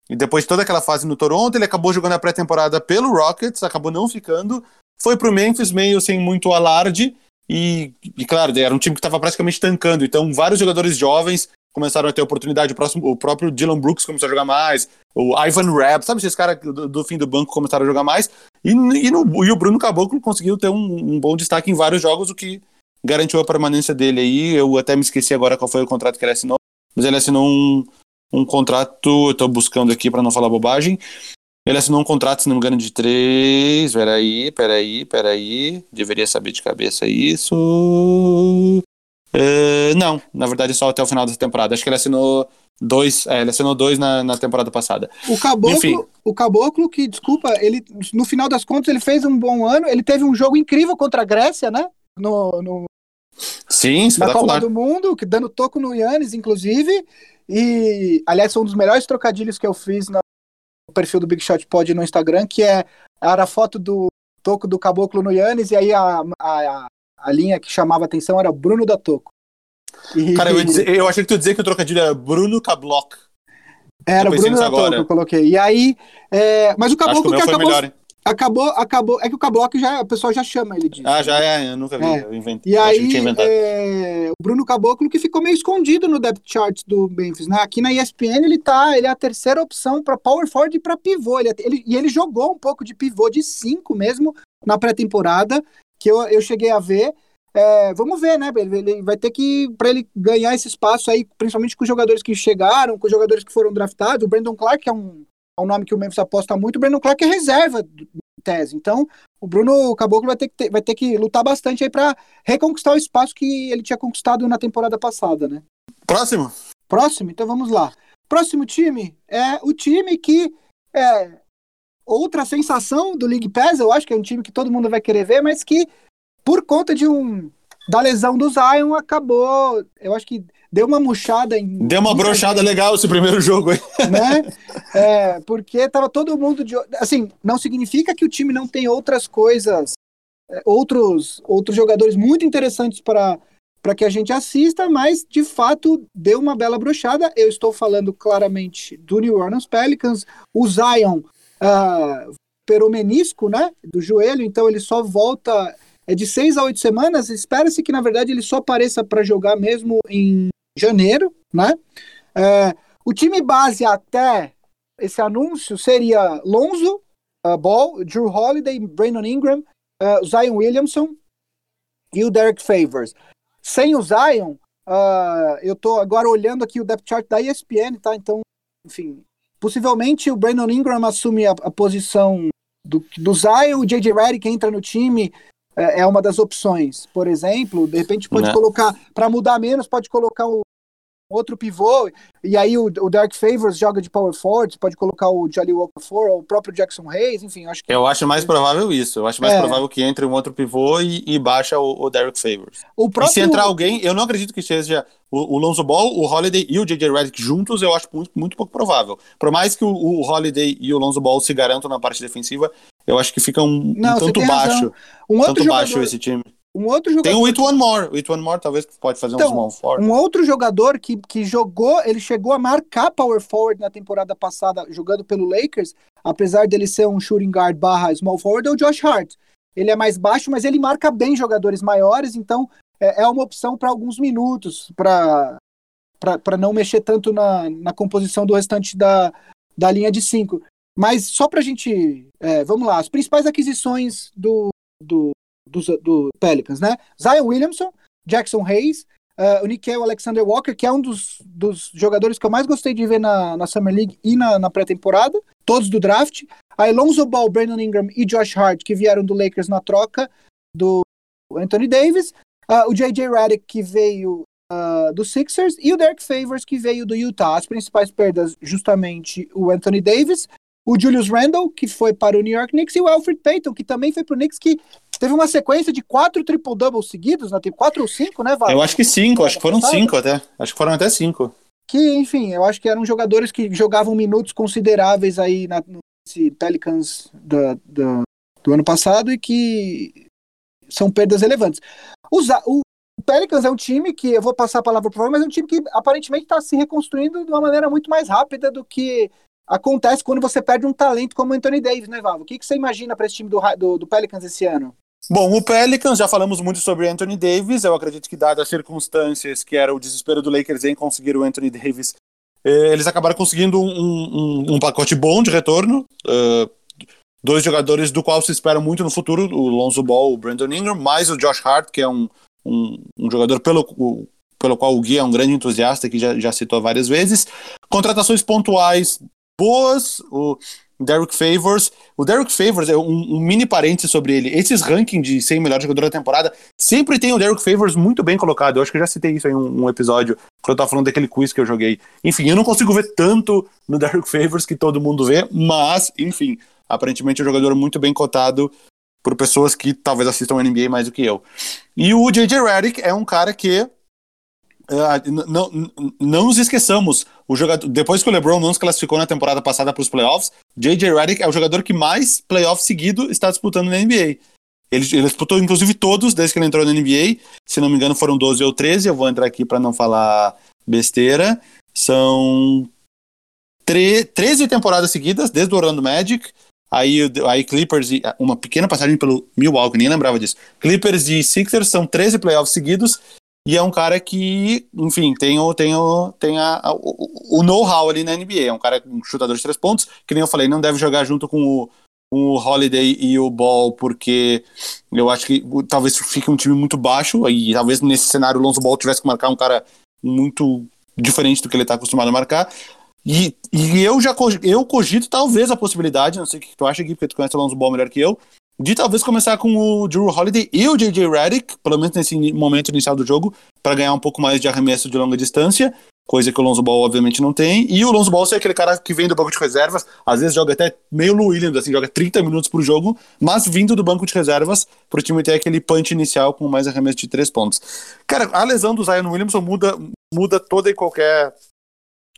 depois de toda aquela fase no Toronto, ele acabou jogando a pré-temporada pelo Rockets, acabou não ficando, foi pro Memphis meio sem muito alarde, e, e claro, era um time que estava praticamente tancando, então vários jogadores jovens começaram a ter oportunidade. O, próximo, o próprio Dylan Brooks começou a jogar mais. O Ivan Rapp, sabe esses caras do, do, fim do banco começaram a jogar mais. E, e, no, e o Bruno Caboclo conseguiu ter um, um, bom destaque em vários jogos, o que garantiu a permanência dele aí. Eu até me esqueci agora qual foi o contrato que ele assinou, mas ele assinou um, um contrato. Eu tô buscando aqui para não falar bobagem. Ele assinou um contrato, se não me engano, de três. Peraí, peraí, peraí. Deveria saber de cabeça isso. Uh, não, na verdade só até o final da temporada. Acho que ele assinou dois, é, ele assinou dois na, na temporada passada. O Caboclo, Enfim. o Caboclo, que, desculpa, ele no final das contas ele fez um bom ano, ele teve um jogo incrível contra a Grécia, né? No, no Sim, na Copa do Mundo, que dando toco no Yannis, inclusive. E, aliás, um dos melhores trocadilhos que eu fiz no perfil do Big Shot Pod no Instagram, que é era a foto do toco do Caboclo no Yannis, e aí a, a, a linha que chamava atenção era Bruno da Toco. E... Cara, eu, dizer, eu, achei que tu dizia que o trocadilho era Bruno Cablock. Era Bruno da Toco, eu coloquei. E aí, é... mas o Caboclo que, que acabou, Acabou, acabou. É que o Cablock já, o pessoal já chama ele disso. Ah, já é, eu nunca vi. É. Eu inventei. E eu que aí, é, o Bruno Caboclo que ficou meio escondido no depth chart do Memphis, né? Aqui na ESPN ele tá, ele é a terceira opção para power forward e para pivô. Ele, é- ele- e ele jogou um pouco de pivô de 5 mesmo na pré-temporada, que eu, eu cheguei a ver. É, vamos ver, né? Ele, vai ter que, para ele ganhar esse espaço aí, principalmente com os jogadores que chegaram, com os jogadores que foram draftados. O Brandon Clark é um, é um nome que o Memphis aposta muito. O Brandon Clark é reserva, em tese. Então, o Bruno Caboclo vai ter que, ter- vai ter que lutar bastante aí para reconquistar o espaço que ele tinha conquistado na temporada passada, né? Próximo. Próximo, então vamos lá. Próximo time é o time que é outra sensação do League Pass, eu acho que é um time que todo mundo vai querer ver, mas que por conta de um da lesão do Zion acabou, eu acho que deu uma murchada em Deu uma brochada legal esse primeiro jogo aí. né? É, porque tava todo mundo de. Assim, não significa que o time não tem outras coisas, é, outros, outros jogadores muito interessantes para para que a gente assista, mas de fato deu uma bela brochada. Eu estou falando claramente do New Orleans Pelicans. O Zion ah, operou menisco, né? Do joelho, então ele só volta. É de seis a oito semanas. Espera-se que, na verdade, ele só apareça para jogar mesmo em janeiro, né? É, o time base até esse anúncio seria Lonzo uh, Ball, Drew Holiday, Brandon Ingram, uh, Zion Williamson e o Derek Favors. Sem o Zion, uh, eu tô agora olhando aqui o depth chart da ESPN, tá? Então, enfim, possivelmente o Brandon Ingram assume a, a posição do, do Zion, o J.J. Redick entra no time, é, é uma das opções. Por exemplo, de repente pode Né. colocar, para mudar menos, pode colocar o outro pivô, e aí o, o Derek Favors joga de power forward, pode colocar o Jolly Walker for, ou o próprio Jackson Hayes, enfim, acho que Eu acho mais provável isso. Eu acho mais É. provável que entre um outro pivô e, e baixa o, o Derek Favors. o E próprio se entrar alguém, eu não acredito que seja o, o Lonzo Ball, o Holiday e o J.J. Redick juntos, eu acho muito, muito pouco provável. Por mais que o, o Holiday e o Lonzo Ball se garantam na parte defensiva, eu acho que fica um, Não, um tanto tem razão. baixo. um Tanto baixo jogador, esse time. um outro jogador Tem o It One More. O It One More talvez pode fazer Então, um small forward. Um outro jogador que, que jogou, ele chegou a marcar power forward na temporada passada, jogando pelo Lakers, apesar dele ser um shooting guard barra small forward, é o Josh Hart. Ele é mais baixo, mas ele marca bem jogadores maiores, então é, é uma opção para alguns minutos, para não mexer tanto na, na composição do restante da, da linha de cinco. Mas só para a gente. é, vamos lá, as principais aquisições do, do, do, do Pelicans, né? Zion Williamson, Jackson Hayes, Uh, o Nickel Alexander Walker, que é um dos, dos jogadores que eu mais gostei de ver na, na Summer League e na, na pré-temporada, todos do draft. Aí Ball, Brandon Ingram e Josh Hart, que vieram do Lakers na troca do Anthony Davis. Uh, o J.J. Redick, que veio uh, do Sixers. E o Derek Favors, que veio do Utah. As principais perdas, justamente, o Anthony Davis. O Julius Randle, que foi para o New York Knicks. E o Alfred Payton, que também foi para o Knicks, que teve uma sequência de quatro triple-doubles seguidos, né? Tem quatro ou cinco, né, Val? Eu acho que cinco, acho que foram cinco até. Acho que foram até cinco. Que, enfim, eu acho que eram jogadores que jogavam minutos consideráveis aí na, nesse Pelicans do, ano passado e que são perdas relevantes. O, o Pelicans é um time que, eu vou passar a palavra para o mas é um time que aparentemente está se reconstruindo de uma maneira muito mais rápida do que acontece quando você perde um talento como o Anthony Davis, né, Val? O que, que você imagina para esse time do, do, do Pelicans esse ano? Bom, o Pelicans, já falamos muito sobre Anthony Davis. Eu acredito que, dadas as circunstâncias, que era o desespero do Lakers em conseguir o Anthony Davis, eh, eles acabaram conseguindo um, um, um pacote bom de retorno. Uh, dois jogadores do qual se espera muito no futuro: o Lonzo Ball, o Brandon Ingram, mais o Josh Hart, que é um, um, um jogador pelo, o, pelo qual o Gui é um grande entusiasta, que já, já citou várias vezes. Contratações pontuais boas. O Derek Favors. O Derek Favors é um, um, mini parênteses sobre ele. Esses rankings de 100 melhores jogadores da temporada sempre tem o Derek Favors muito bem colocado. Eu acho que eu já citei isso em um, um, episódio, quando eu tava falando daquele quiz que eu joguei. Enfim, eu não consigo ver tanto no Derek Favors que todo mundo vê, mas, enfim, aparentemente é um jogador muito bem cotado por pessoas que talvez assistam o NBA mais do que eu. E o J.J. Redick é um cara que não, não nos esqueçamos, o jogador, depois que o LeBron não se classificou na temporada passada para os playoffs, J.J. Redick é o jogador que mais playoffs seguido está disputando na NBA. Ele, ele, disputou inclusive todos desde que ele entrou na NBA, se não me engano foram 12 ou 13, eu vou entrar aqui para não falar besteira. São 13 temporadas seguidas, desde o Orlando Magic Aí, aí Clippers, e uma pequena passagem pelo Milwaukee, nem lembrava disso. Clippers e Sixers são 13 playoffs seguidos e é um cara que, enfim, tem o, tem o, tem a, a o, o know-how ali na NBA. É um cara um chutador de três pontos, que nem eu falei, não deve jogar junto com o, com o Holiday e o Ball, porque eu acho que talvez fique um time muito baixo, e talvez nesse cenário o Lonzo Ball tivesse que marcar um cara muito diferente do que ele está acostumado a marcar. E, e eu já eu cogito talvez a possibilidade, não sei o que tu acha aqui, porque tu conhece o Lonzo Ball melhor que eu, de talvez começar com o Drew Holiday e o JJ Redick, pelo menos nesse momento inicial do jogo, para ganhar um pouco mais de arremesso de longa distância, coisa que o Lonzo Ball obviamente não tem. E o Lonzo Ball é aquele cara que vem do banco de reservas, às vezes joga até meio Lou Williams, assim, joga 30 minutos por jogo, mas vindo do banco de reservas para o time ter aquele punch inicial com mais arremesso de três pontos. Cara, a lesão do Zion Williamson muda, muda toda e qualquer,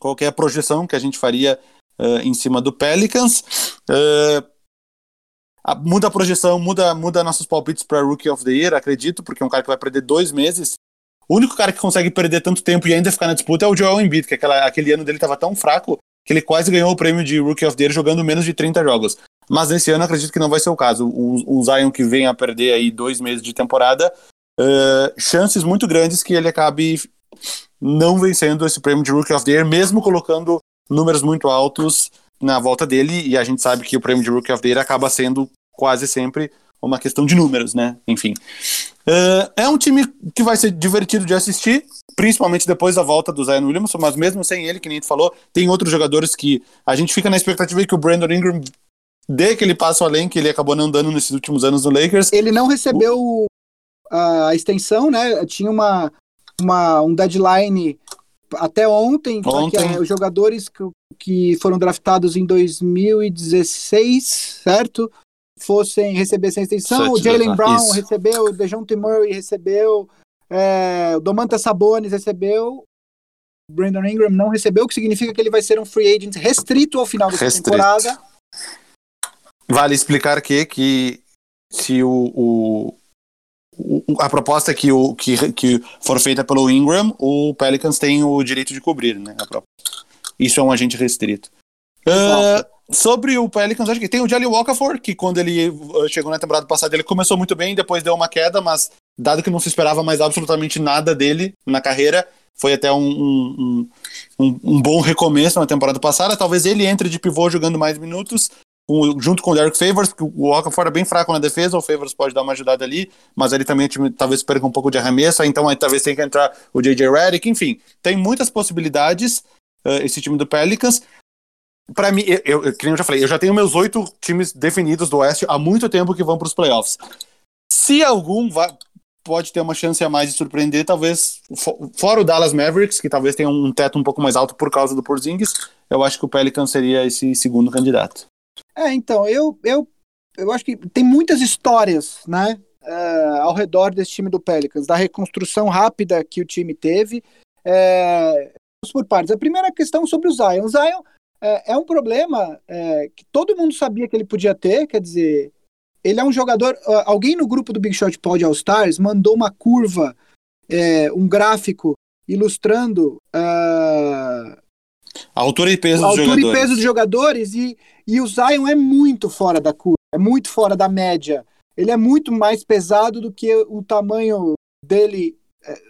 qualquer projeção que a gente faria uh, em cima do Pelicans. Uh, muda a projeção, muda, muda nossos palpites para Rookie of the Year, acredito, porque é um cara que vai perder dois meses. O único cara que consegue perder tanto tempo e ainda ficar na disputa é o Joel Embiid, que aquela, aquele ano dele estava tão fraco que ele quase ganhou o prêmio de Rookie of the Year jogando menos de 30 jogos. Mas nesse ano acredito que não vai ser o caso. O Zion que vem a perder aí dois meses de temporada, uh, chances muito grandes que ele acabe não vencendo esse prêmio de Rookie of the Year, mesmo colocando números muito altos na volta dele, e a gente sabe que o prêmio de Rookie of the Year acaba sendo quase sempre uma questão de números, né? Enfim. Uh, é um time que vai ser divertido de assistir, principalmente depois da volta do Zion Williamson, mas mesmo sem ele, que nem tu falou, tem outros jogadores que a gente fica na expectativa de que o Brandon Ingram dê aquele passo além que ele acabou não dando nesses últimos anos no Lakers. Ele não recebeu a extensão, né? Tinha uma, uma, um deadline até ontem, ontem. Que, é, os jogadores que, que foram draftados em 2016, certo? Fossem receber essa extensão. o Jalen Brown isso. recebeu, o DeJounte Murray recebeu, é, o Domantas Sabonis recebeu, o Brandon Ingram não recebeu, o que significa que ele vai ser um free agent restrito ao final dessa restrito. temporada. Vale explicar que, que se o, o a proposta que, o, que, que for feita pelo Ingram, o Pelicans tem o direito de cobrir, né? Isso é um agente restrito. Uh, sobre o Pelicans, acho que tem o Jelly Walker, que quando ele uh, chegou na temporada passada, ele começou muito bem, depois deu uma queda, mas dado que não se esperava mais absolutamente nada dele na carreira, foi até um, um, um, um bom recomeço na temporada passada. Talvez ele entre de pivô jogando mais minutos, com, junto com o Derek Favors, porque o Okafor é bem fraco na defesa, o Favors pode dar uma ajudada ali, mas ele também talvez perca um pouco de arremesso, então aí talvez tenha que entrar o J.J. Redick, enfim, tem muitas possibilidades uh, esse time do Pelicans. Para mim, eu, eu, eu já falei, eu já tenho meus oito times definidos do Oeste há muito tempo que vão para os playoffs. Se algum vai, pode ter uma chance a mais de surpreender, talvez, fora o Dallas Mavericks, que talvez tenha um teto um pouco mais alto por causa do Porzingis, eu acho que o Pelicans seria esse segundo candidato. É, então, eu, eu, eu acho que tem muitas histórias, né, uh, ao redor desse time do Pelicans, da reconstrução rápida que o time teve. É, por partes. A primeira questão sobre o Zion. O Zion é, é um problema é, que todo mundo sabia que ele podia ter, quer dizer, ele é um jogador. Alguém no grupo do Big Shot Pod All Stars mandou uma curva, um gráfico ilustrando uh, a altura e peso a dos altura jogadores. e peso dos jogadores e, e o Zion é muito fora da curva, é muito fora da média. Ele é muito mais pesado do que o tamanho dele é,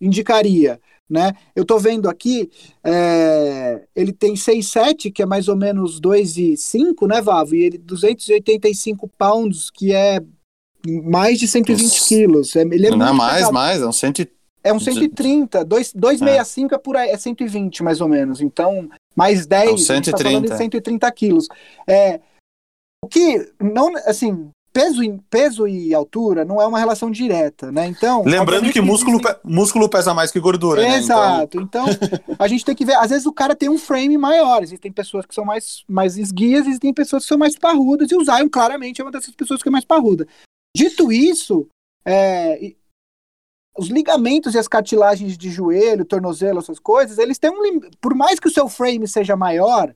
indicaria. Né? Eu tô vendo aqui, é, ele tem 6,7, que é mais ou menos 2,5, né, Vavo? E ele 285 pounds, que é mais de 120 Nossa. quilos. É, ele é Não é mais, pesado. mais, é um 130. É um 130, 265 é. é por aí, é 120 mais ou menos. Então, mais 10, é um 130. Tá falando de 130 quilos. É, o que, não, assim, peso, peso e altura não é uma relação direta, né? Então. Lembrando que músculo, músculo pesa mais que gordura, né? Exato. Né? Então, então a gente tem que ver. Às vezes o cara tem um frame maior. Existem pessoas que são mais, mais esguias, existem pessoas que são mais parrudas, e o Zion claramente é uma dessas pessoas que é mais parruda. Dito isso, é, os ligamentos e as cartilagens de joelho, tornozelo, essas coisas, eles têm um por mais que o seu frame seja maior,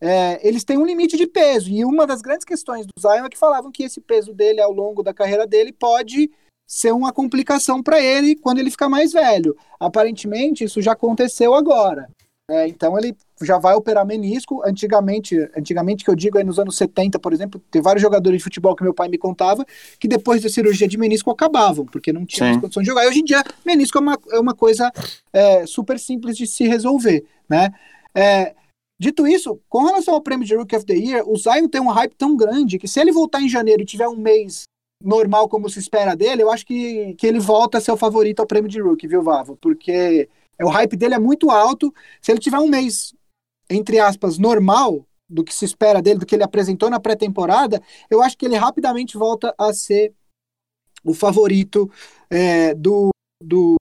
é, eles têm um limite de peso. E uma das grandes questões do Zion é que falavam que esse peso dele ao longo da carreira dele pode ser uma complicação para ele quando ele ficar mais velho. Aparentemente, isso já aconteceu agora. É, então ele já vai operar menisco. Antigamente, antigamente que eu digo aí nos anos 70, por exemplo, tem vários jogadores de futebol que meu pai me contava que depois da cirurgia de menisco acabavam, porque não tinham mais condições de jogar. E hoje em dia, menisco é uma, é uma coisa é, super simples de se resolver, né? É, dito isso, com relação ao prêmio de Rookie of the Year, o Zion tem um hype tão grande que se ele voltar em janeiro e tiver um mês normal como se espera dele, eu acho que, que ele volta a ser o favorito ao prêmio de Rookie, viu, Vavo? Porque o hype dele é muito alto. Se ele tiver um mês, entre aspas, normal do que se espera dele, do que ele apresentou na pré-temporada, eu acho que ele rapidamente volta a ser o favorito é, do, do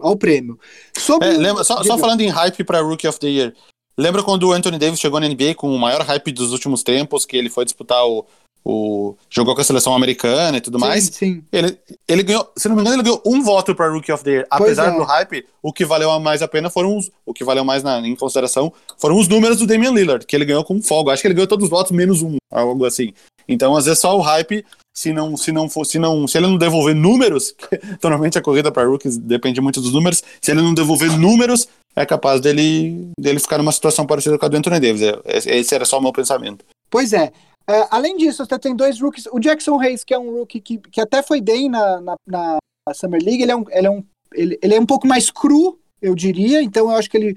ao prêmio. Sobre... É, lembra, só, só, falando em hype para Rookie of the Year, lembra quando o Anthony Davis chegou na NBA com o maior hype dos últimos tempos, que ele foi disputar o, o, jogou com a seleção americana e tudo sim, mais. Sim. Ele, ele ganhou, se não me engano, ele ganhou um voto para Rookie of the Year. Apesar é. do hype, o que valeu mais a pena foram os. O que valeu mais na, em consideração foram os números do Damian Lillard, que ele ganhou com folga. Acho que ele ganhou todos os votos menos um, algo assim. Então, às vezes, só o hype, se não, se não for, se não, se ele não devolver números, normalmente a corrida para rookies depende muito dos números. Se ele não devolver números, é capaz dele, dele ficar numa situação parecida com a do Anthony Davis. É, esse era só o meu pensamento. Pois é. Uh, além disso, você tem dois rookies. O Jackson Hayes, que é um rookie que, que até foi bem na, na, na Summer League, ele é, um, ele, é um, ele, ele é um pouco mais cru, eu diria. Então eu acho que ele.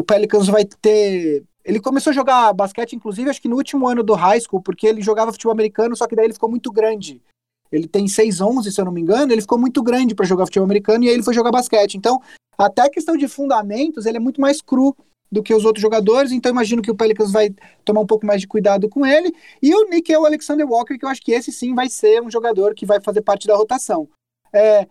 O Pelicans vai ter. Ele começou a jogar basquete, inclusive, acho que no último ano do high school, porque ele jogava futebol americano, só que daí ele ficou muito grande. Ele tem 6'11, se eu não me engano, ele ficou muito grande para jogar futebol americano e aí ele foi jogar basquete. Então, até a questão de fundamentos, ele é muito mais cru do que os outros jogadores, então imagino que o Pelicans vai tomar um pouco mais de cuidado com ele. E o Nick é o Alexander Walker, que eu acho que esse sim vai ser um jogador que vai fazer parte da rotação. É,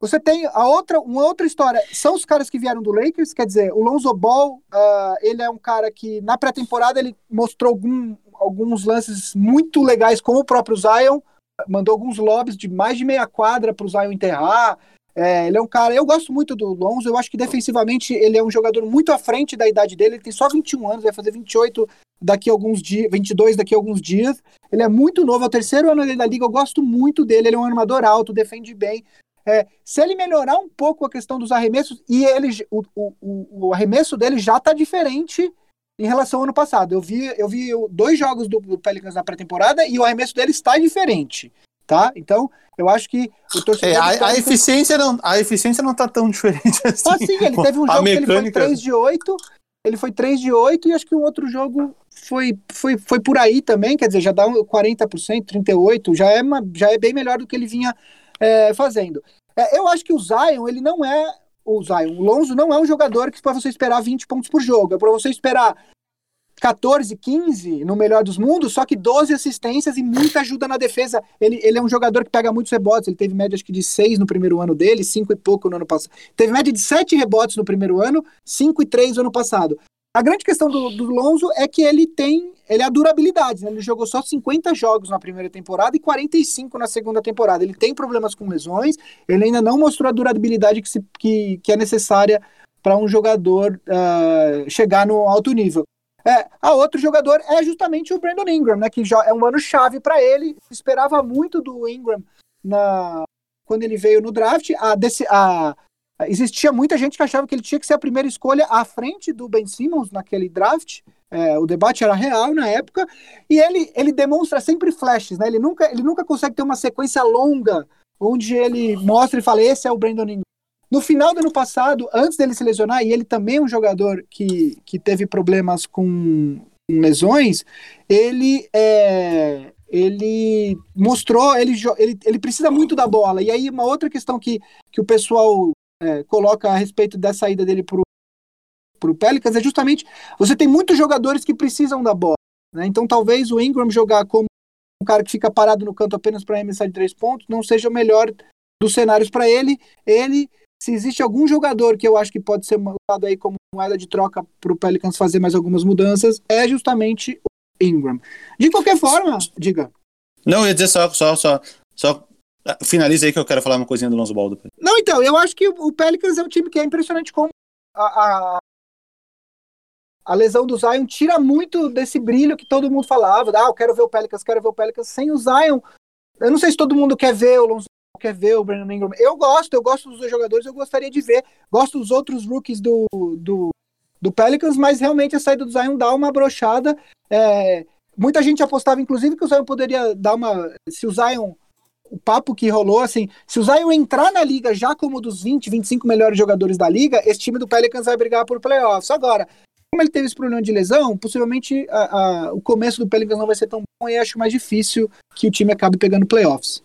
você tem a outra, uma outra história, são os caras que vieram do Lakers, quer dizer, o Lonzo Ball, uh, ele é um cara que na pré-temporada ele mostrou algum, alguns lances muito legais com o próprio Zion, mandou alguns lobbies de mais de meia quadra para o Zion enterrar, é, ele é um cara, eu gosto muito do Lonzo, eu acho que defensivamente ele é um jogador muito à frente da idade dele, ele tem só 21 anos, vai fazer 28 daqui a alguns dias, 22 daqui a alguns dias. Ele é muito novo, é o terceiro ano dele da liga, eu gosto muito dele, ele é um armador alto, defende bem. É, se ele melhorar um pouco a questão dos arremessos, e ele, o, o, o arremesso dele já está diferente em relação ao ano passado. Eu vi, eu vi dois jogos do, do Pelicans na pré-temporada e o arremesso dele está diferente tá? Então, eu acho que o torcedor. É, a, a, eficiência não, a eficiência não tá tão diferente assim. Ah, sim, ele teve um jogo mecânica... que ele foi 3 de 8, ele foi 3 de 8 e acho que um outro jogo foi, foi, foi por aí também, quer dizer, já dá 40%, 38%, já é, uma, já é bem melhor do que ele vinha é, fazendo. É, eu acho que o Zion, ele não é. O Zion, o Lonzo não é um jogador que para você esperar 20 pontos por jogo, é para você esperar 14, 15 no melhor dos mundos, só que 12 assistências e muita ajuda na defesa. Ele, ele é um jogador que pega muitos rebotes, ele teve média acho que de 6 no primeiro ano dele, 5 e pouco no ano passado. Teve média de 7 rebotes no primeiro ano, 5 e 3 no ano passado. A grande questão do, do Lonzo é que ele tem ele é a durabilidade, né? ele jogou só 50 jogos na primeira temporada e 45 na segunda temporada. Ele tem problemas com lesões, ele ainda não mostrou a durabilidade que, se, que, que é necessária para um jogador uh, chegar no alto nível. É, a outro jogador é justamente o Brandon Ingram, né? Que já é um ano chave para ele. Esperava muito do Ingram na quando ele veio no draft. A, desse, a, existia muita gente que achava que ele tinha que ser a primeira escolha à frente do Ben Simmons naquele draft. É, o debate era real na época e ele, ele demonstra sempre flashes, né? Ele nunca, ele nunca consegue ter uma sequência longa onde ele mostra e fala esse é o Brandon Ingram. No final do ano passado, antes dele se lesionar, e ele também é um jogador que, que teve problemas com, lesões, ele é, ele mostrou, ele, ele, ele precisa muito da bola. E aí, uma outra questão que, que o pessoal é, coloca a respeito da saída dele para o Pelicans é justamente você tem muitos jogadores que precisam da bola. Né? Então, talvez o Ingram jogar como um cara que fica parado no canto apenas para arremessar de três pontos não seja o melhor dos cenários para ele. Ele se existe algum jogador que eu acho que pode ser usado aí como moeda de troca para o Pelicans fazer mais algumas mudanças, é justamente o Ingram. De qualquer forma, diga. Não, eu ia dizer só, só, só, só ah, finaliza aí que eu quero falar uma coisinha do Lonzo Ball depois. Não, então, eu acho que o Pelicans é um time que é impressionante como a, a, a lesão do Zion tira muito desse brilho que todo mundo falava. Ah, eu quero ver o Pelicans, quero ver o Pelicans. Sem o Zion, eu não sei se todo mundo quer ver o Lonzo quer ver o Brandon Ingram. Eu gosto, eu gosto dos dois jogadores, eu gostaria de ver. Gosto dos outros rookies do, do, do Pelicans, mas realmente a saída do Zion dá uma brochada. É, muita gente apostava, inclusive, que o Zion poderia dar uma. Se o Zion. O papo que rolou, assim, se o Zion entrar na liga já como dos 20, 25 melhores jogadores da liga, esse time do Pelicans vai brigar por playoffs. Agora, como ele teve esse problema de lesão, possivelmente a, a, o começo do Pelicans não vai ser tão bom e acho mais difícil que o time acabe pegando playoffs.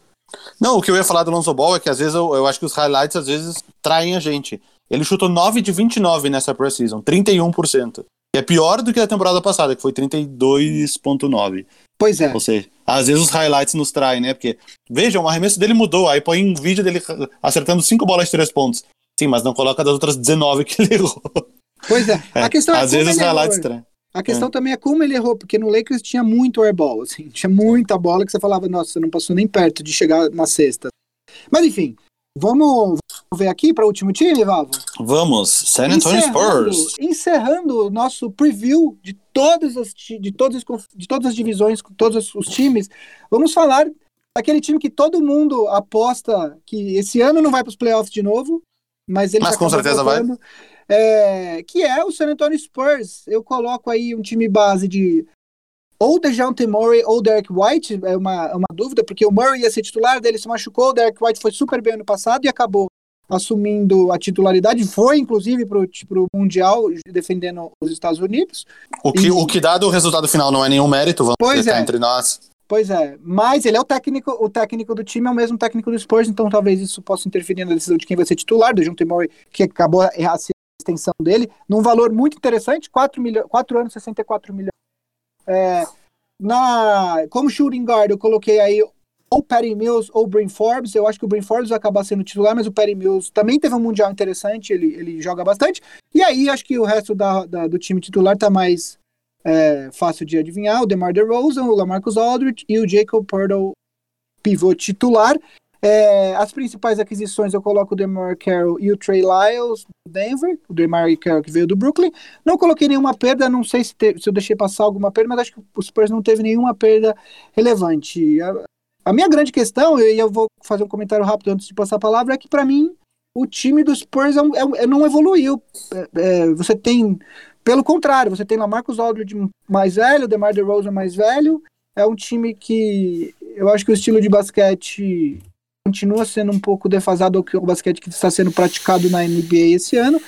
Não, o que eu ia falar do Lonzo Ball é que às vezes eu, eu acho que os highlights às vezes traem a gente. Ele chutou 9 de 29 nessa preseason, 31%. Que é pior do que a temporada passada, que foi 32,9. Pois é. Ou seja, às vezes os highlights nos traem, né? Porque, vejam, o arremesso dele mudou. Aí põe um vídeo dele acertando 5 bolas de 3 pontos. Sim, mas não coloca das outras 19 que ele errou. Pois é. A questão é, é às vezes os highlights traem. A questão é. também é como ele errou, porque no Lakers tinha muito airball, assim, tinha muita bola que você falava, nossa, você não passou nem perto de chegar na sexta. Mas enfim, vamos ver aqui para o último time, Vavo? Vamos, San Antonio encerrando, Spurs. Encerrando o nosso preview de todas as de todas as, de todas as divisões, todos os times, vamos falar daquele time que todo mundo aposta que esse ano não vai para os playoffs de novo, mas ele mas com certeza voltando. vai é, que é o San Antonio Spurs. Eu coloco aí um time base de ou DeJounte Murray ou Derek White, é uma, é uma dúvida, porque o Murray ia ser titular, dele se machucou, o Derek White foi super bem ano passado e acabou assumindo a titularidade, foi inclusive para o Mundial defendendo os Estados Unidos. O que, e... o que dado o resultado final não é nenhum mérito, vamos pois é. entre nós. Pois é, mas ele é o técnico, o técnico do time é o mesmo técnico do Spurs, então talvez isso possa interferir na decisão de quem vai ser titular, do Junto Murray, que acabou a extensão dele, num valor muito interessante, 4, milho, 4 anos, 64 milhões. É, na, como shooting guard, eu coloquei aí ou Perry Mills ou Brin Forbes. Eu acho que o Brin Forbes vai acabar sendo titular, mas o Perry Mills também teve um mundial interessante, ele, ele joga bastante. E aí acho que o resto da, da do time titular tá mais é, fácil de adivinhar. O DeMar DeRozan, o LaMarcus Aldridge e o Jacob Portal pivô titular. É, as principais aquisições eu coloco o DeMar Carroll e o Trey Lyles do Denver, o DeMar Carroll que veio do Brooklyn. Não coloquei nenhuma perda, não sei se, se eu deixei passar alguma perda, mas acho que o Spurs não teve nenhuma perda relevante. A, a minha grande questão, e eu vou fazer um comentário rápido antes de passar a palavra, é que para mim o time do Spurs é, é, é não evoluiu. É, você tem, pelo contrário, você tem lá Marcos Aldridge mais velho, DeMar DeRozan mais velho. É um time que eu acho que o estilo de basquete continua sendo um pouco defasado ao que o basquete que está sendo praticado na NBA esse ano.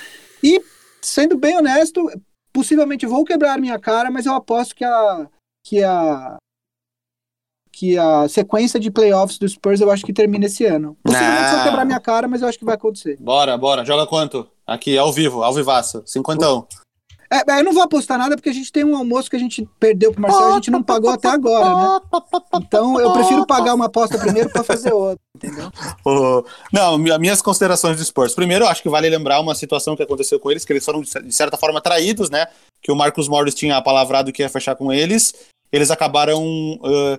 E, sendo bem honesto, possivelmente vou quebrar minha cara, mas eu aposto que a, que a, que a sequência de playoffs do Spurs eu acho que termina esse ano. Possivelmente ah. vou quebrar minha cara, mas eu acho que vai acontecer. Bora, bora. Joga quanto? Aqui, ao vivo, ao vivaço. Cinquentão. É, eu não vou apostar nada porque a gente tem um almoço que a gente perdeu pro Marcelo, a gente não pagou até agora, né? Então eu prefiro pagar uma aposta primeiro para fazer outra, entendeu? Oh, não, minhas considerações do Spurs. Primeiro, eu acho que vale lembrar uma situação que aconteceu com eles, que eles foram de certa forma traídos, né? Que o Marcos Morris tinha palavrado que ia fechar com eles. Eles acabaram uh,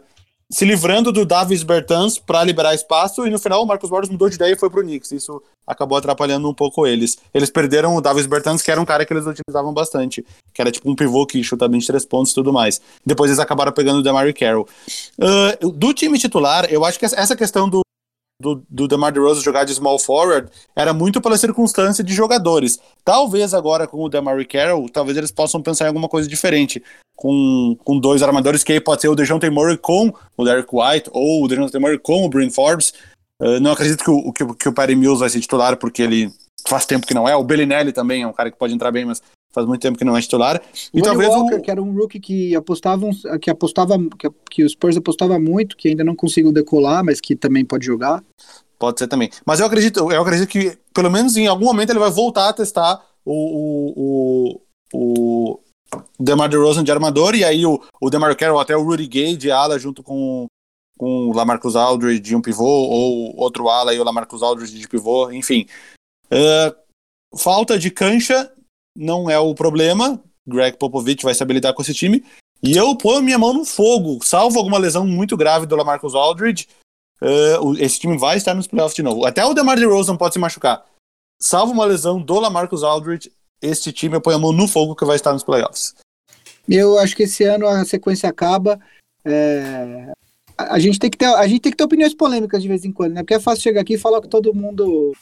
se livrando do Davis Bertans para liberar espaço e no final o Marcos Morris mudou de ideia e foi pro Knicks. Isso acabou atrapalhando um pouco eles. Eles perderam o Davis Bertans, que era um cara que eles utilizavam bastante, que era tipo um pivô que chuta bem de três pontos e tudo mais. Depois eles acabaram pegando o Demary Carroll. Uh, do time titular, eu acho que essa questão do do, do DeMar DeRozan jogar de small forward era muito pela circunstância de jogadores. Talvez agora com o DeMar Carroll, talvez eles possam pensar em alguma coisa diferente. Com, com dois armadores, que aí pode ser o DeJounte Murray com o Derek White ou o DeJounte Murray com o Bryn Forbes. Uh, não acredito que o, que, que o Perry Mills vai ser titular, porque ele faz tempo que não é. O Bellinelli também é um cara que pode entrar bem, mas faz muito tempo que não é titular. E talvez Walker, o... que era um rookie que apostavam, que apostava, que, que os Spurs apostava muito, que ainda não conseguiu decolar, mas que também pode jogar. Pode ser também. Mas eu acredito, eu acredito que pelo menos em algum momento ele vai voltar a testar o, o, o, o DeMar DeRozan de armador e aí o, o DeMar Carroll até o Rudy Gay de ala junto com, com o Lamarcus Aldridge de um pivô ou outro ala e o Lamarcus Aldridge de pivô, enfim. Uh, falta de cancha não é o problema. Greg Popovich vai se habilitar com esse time. E eu ponho minha mão no fogo, salvo alguma lesão muito grave do Lamarcus Aldridge, uh, esse time vai estar nos playoffs de novo. Até o DeMar DeRozan pode se machucar. Salvo uma lesão do Lamarcus Aldridge, este time eu ponho a mão no fogo que vai estar nos playoffs. Eu acho que esse ano a sequência acaba. É... A, gente tem que ter, a gente tem que ter opiniões polêmicas de vez em quando, né? Porque é fácil chegar aqui e falar que todo mundo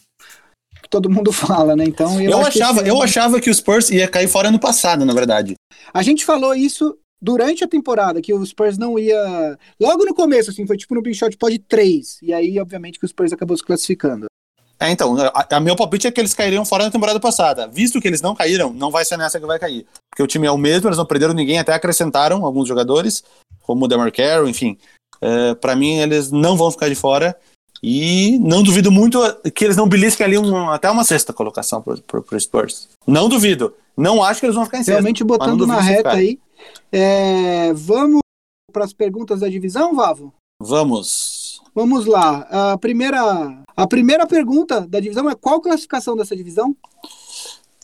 que todo mundo fala, né? Então eu, eu achava, eu achava que o Spurs ia cair fora no passado, na verdade. A gente falou isso durante a temporada, que o Spurs não ia. Logo no começo, assim, foi tipo no Big Shot Pod 3. E aí, obviamente, que o Spurs acabou se classificando. É, então, a, a, meu palpite é que eles cairiam fora na temporada passada. Visto que eles não caíram, não vai ser nessa que vai cair. Porque o time é o mesmo, eles não perderam ninguém, até acrescentaram alguns jogadores, como o Demar Carroll, enfim. É, para mim, eles não vão ficar de fora. E não duvido muito que eles não belisquem ali um, até uma sexta colocação pro, pro, pro Spurs. Não duvido. Não acho que eles vão ficar em sexta. Realmente botando na reta aí. É, vamos para as perguntas da divisão, Vavo? Vamos. Vamos lá. A primeira, a primeira pergunta da divisão é qual classificação dessa divisão?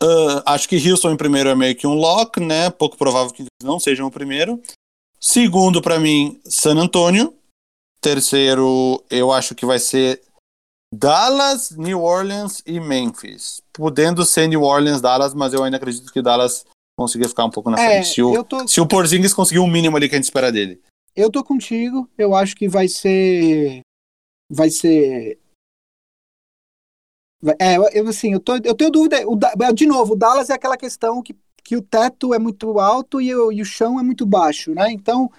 Uh, acho que Houston em primeiro é meio que um lock, né? Pouco provável que não sejam o primeiro. Segundo, para mim, San Antonio. Terceiro, eu acho que vai ser Dallas, New Orleans e Memphis. Podendo ser New Orleans, Dallas, mas eu ainda acredito que Dallas conseguir ficar um pouco na é, frente. Se o, tô... se o Porzingis conseguir o um mínimo ali que a gente espera dele. Eu tô contigo. Eu acho que vai ser. Vai ser. É, eu assim, eu, tô, eu tenho dúvida. O, de novo, o Dallas é aquela questão que, que o teto é muito alto e o, e o chão é muito baixo, né? Então,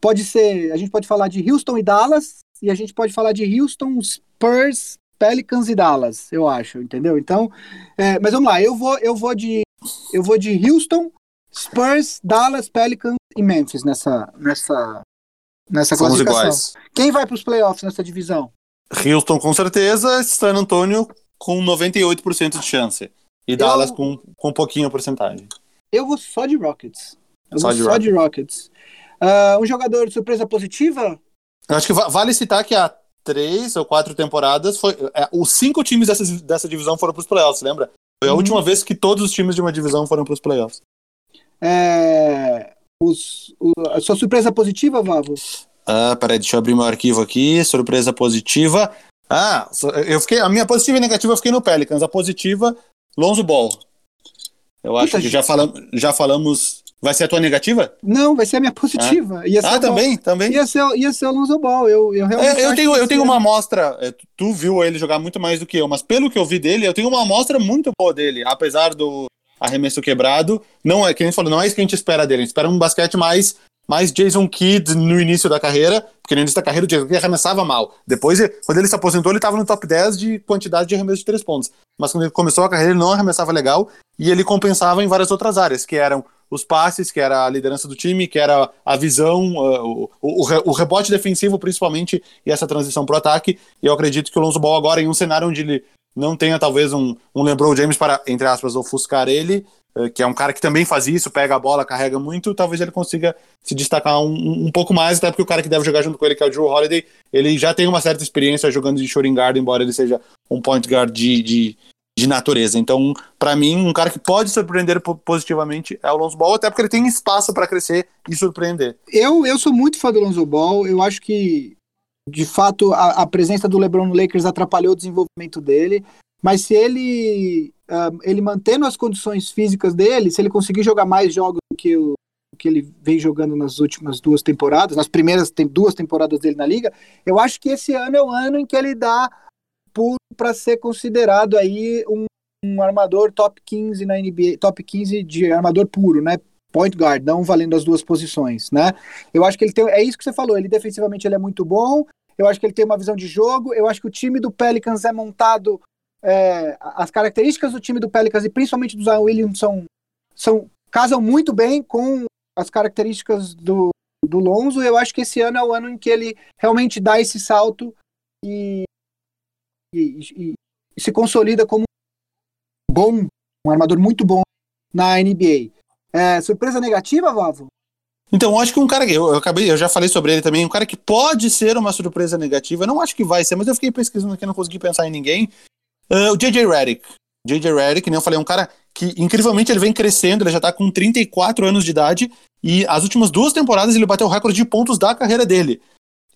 pode ser. A gente pode falar de Houston e Dallas, e a gente pode falar de Houston, Spurs, Pelicans e Dallas, eu acho, entendeu? Então, é, mas vamos lá, eu vou, eu vou de eu vou de Houston, Spurs, Dallas, Pelicans e Memphis nessa nessa nessa Somos classificação. Iguais. Quem vai para os playoffs nessa divisão? Houston com certeza, San Antonio com 98% de chance e eu, Dallas com, com um pouquinho a porcentagem. Eu vou só de Rockets. Eu só, de, só Rockets. de Rockets. Uh, um jogador de surpresa positiva? Eu acho que vale citar que há três ou quatro temporadas foi é, os cinco times dessa, dessa divisão foram para os playoffs, lembra? Foi a uhum. última vez que todos os times de uma divisão foram para os playoffs. É, os, o, a sua surpresa positiva, Vavo? Ah, peraí, deixa eu abrir meu arquivo aqui. Surpresa positiva. Ah, eu fiquei, a minha positiva e negativa eu fiquei no Pelicans. A positiva, Lonzo Ball. Eu acho Puta que já, falam, já falamos. Vai ser a tua negativa? Não, vai ser a minha positiva. Ah, ah também, também. Ia ser, ia ser o Lonzo Ball. Eu, eu, realmente é, eu tenho, eu tenho uma amostra. É, tu viu ele jogar muito mais do que eu, mas pelo que eu vi dele, eu tenho uma amostra muito boa dele. Apesar do arremesso quebrado, não é, que a gente falou, não é isso que a gente espera dele. A gente espera um basquete mais mais Jason Kidd no início da carreira, porque no início da carreira o Jason Kidd arremessava mal. Depois, quando ele se aposentou, ele estava no top 10 de quantidade de arremesso de três pontos. Mas quando ele começou a carreira, ele não arremessava legal e ele compensava em várias outras áreas, que eram os passes, que era a liderança do time, que era a visão, uh, o, o, o, rebote defensivo principalmente e essa transição para o ataque. E eu acredito que o Lonzo Ball agora, em um cenário onde ele não tenha talvez um, um LeBron James para, entre aspas, ofuscar ele, eh, que é um cara que também faz isso, pega a bola, carrega muito, talvez ele consiga se destacar um, um pouco mais, até porque o cara que deve jogar junto com ele, que é o Drew Holiday, ele já tem uma certa experiência jogando de shooting guard, embora ele seja um point guard de, de, de natureza. Então, para mim, um cara que pode surpreender positivamente é o Lonzo Ball, até porque ele tem espaço para crescer e surpreender. Eu, eu sou muito fã do Lonzo Ball, eu acho que, de fato, a, a presença do LeBron no Lakers atrapalhou o desenvolvimento dele, mas se ele uh, ele mantendo as condições físicas dele, se ele conseguir jogar mais jogos do que o que ele vem jogando nas últimas duas temporadas, nas primeiras tem duas temporadas dele na liga, eu acho que esse ano é o ano em que ele dá para ser considerado aí um, um, armador top 15 na NBA, top 15 de armador puro, né? Point guard, não valendo as duas posições, né? Eu acho que ele tem, é isso que você falou, ele defensivamente ele é muito bom, eu acho que ele tem uma visão de jogo, eu acho que o time do Pelicans é montado é, as características do time do Pelicans e principalmente do Zion Williams são, são casam muito bem com as características do, do Lonzo. Eu acho que esse ano é o ano em que ele realmente dá esse salto e, e, e, e se consolida como bom, um armador muito bom na NBA. É, surpresa negativa, Vavo? Então, acho que um cara que eu, eu, acabei, eu já falei sobre ele também, um cara que pode ser uma surpresa negativa. Eu não acho que vai ser, mas eu fiquei pesquisando aqui, não consegui pensar em ninguém. Uh, o JJ Redick. JJ Redick, nem eu falei, é um cara que incrivelmente ele vem crescendo, ele já tá com 34 anos de idade e as últimas duas temporadas ele bateu o recorde de pontos da carreira dele.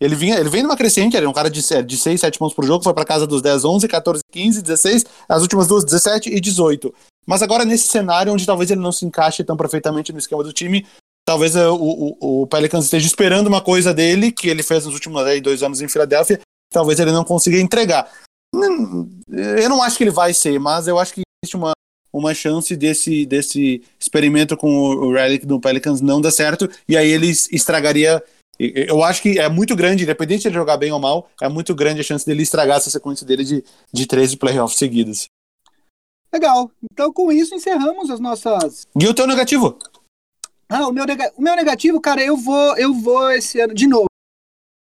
Ele, vinha, ele vem numa crescente, ele é um cara de, de 6, 7 pontos por jogo, foi para casa dos 10, 11, 14, 15, 16, as últimas duas 17 e 18. Mas agora nesse cenário onde talvez ele não se encaixe tão perfeitamente no esquema do time, talvez uh, o, o, o Pelicans esteja esperando uma coisa dele, que ele fez nos últimos aí, dois anos em Filadélfia, talvez ele não consiga entregar. Eu não acho que ele vai ser, mas eu acho que existe uma, uma chance desse, desse experimento com o Relic do Pelicans não dar certo, e aí ele estragaria. Eu acho que é muito grande, independente de ele jogar bem ou mal, é muito grande a chance dele estragar essa sequência dele de, de 13 playoffs seguidos. Legal. Então, com isso, encerramos as nossas. E o teu negativo? Ah, o meu, nega... o meu negativo, cara, eu vou, eu vou esse ano, de novo,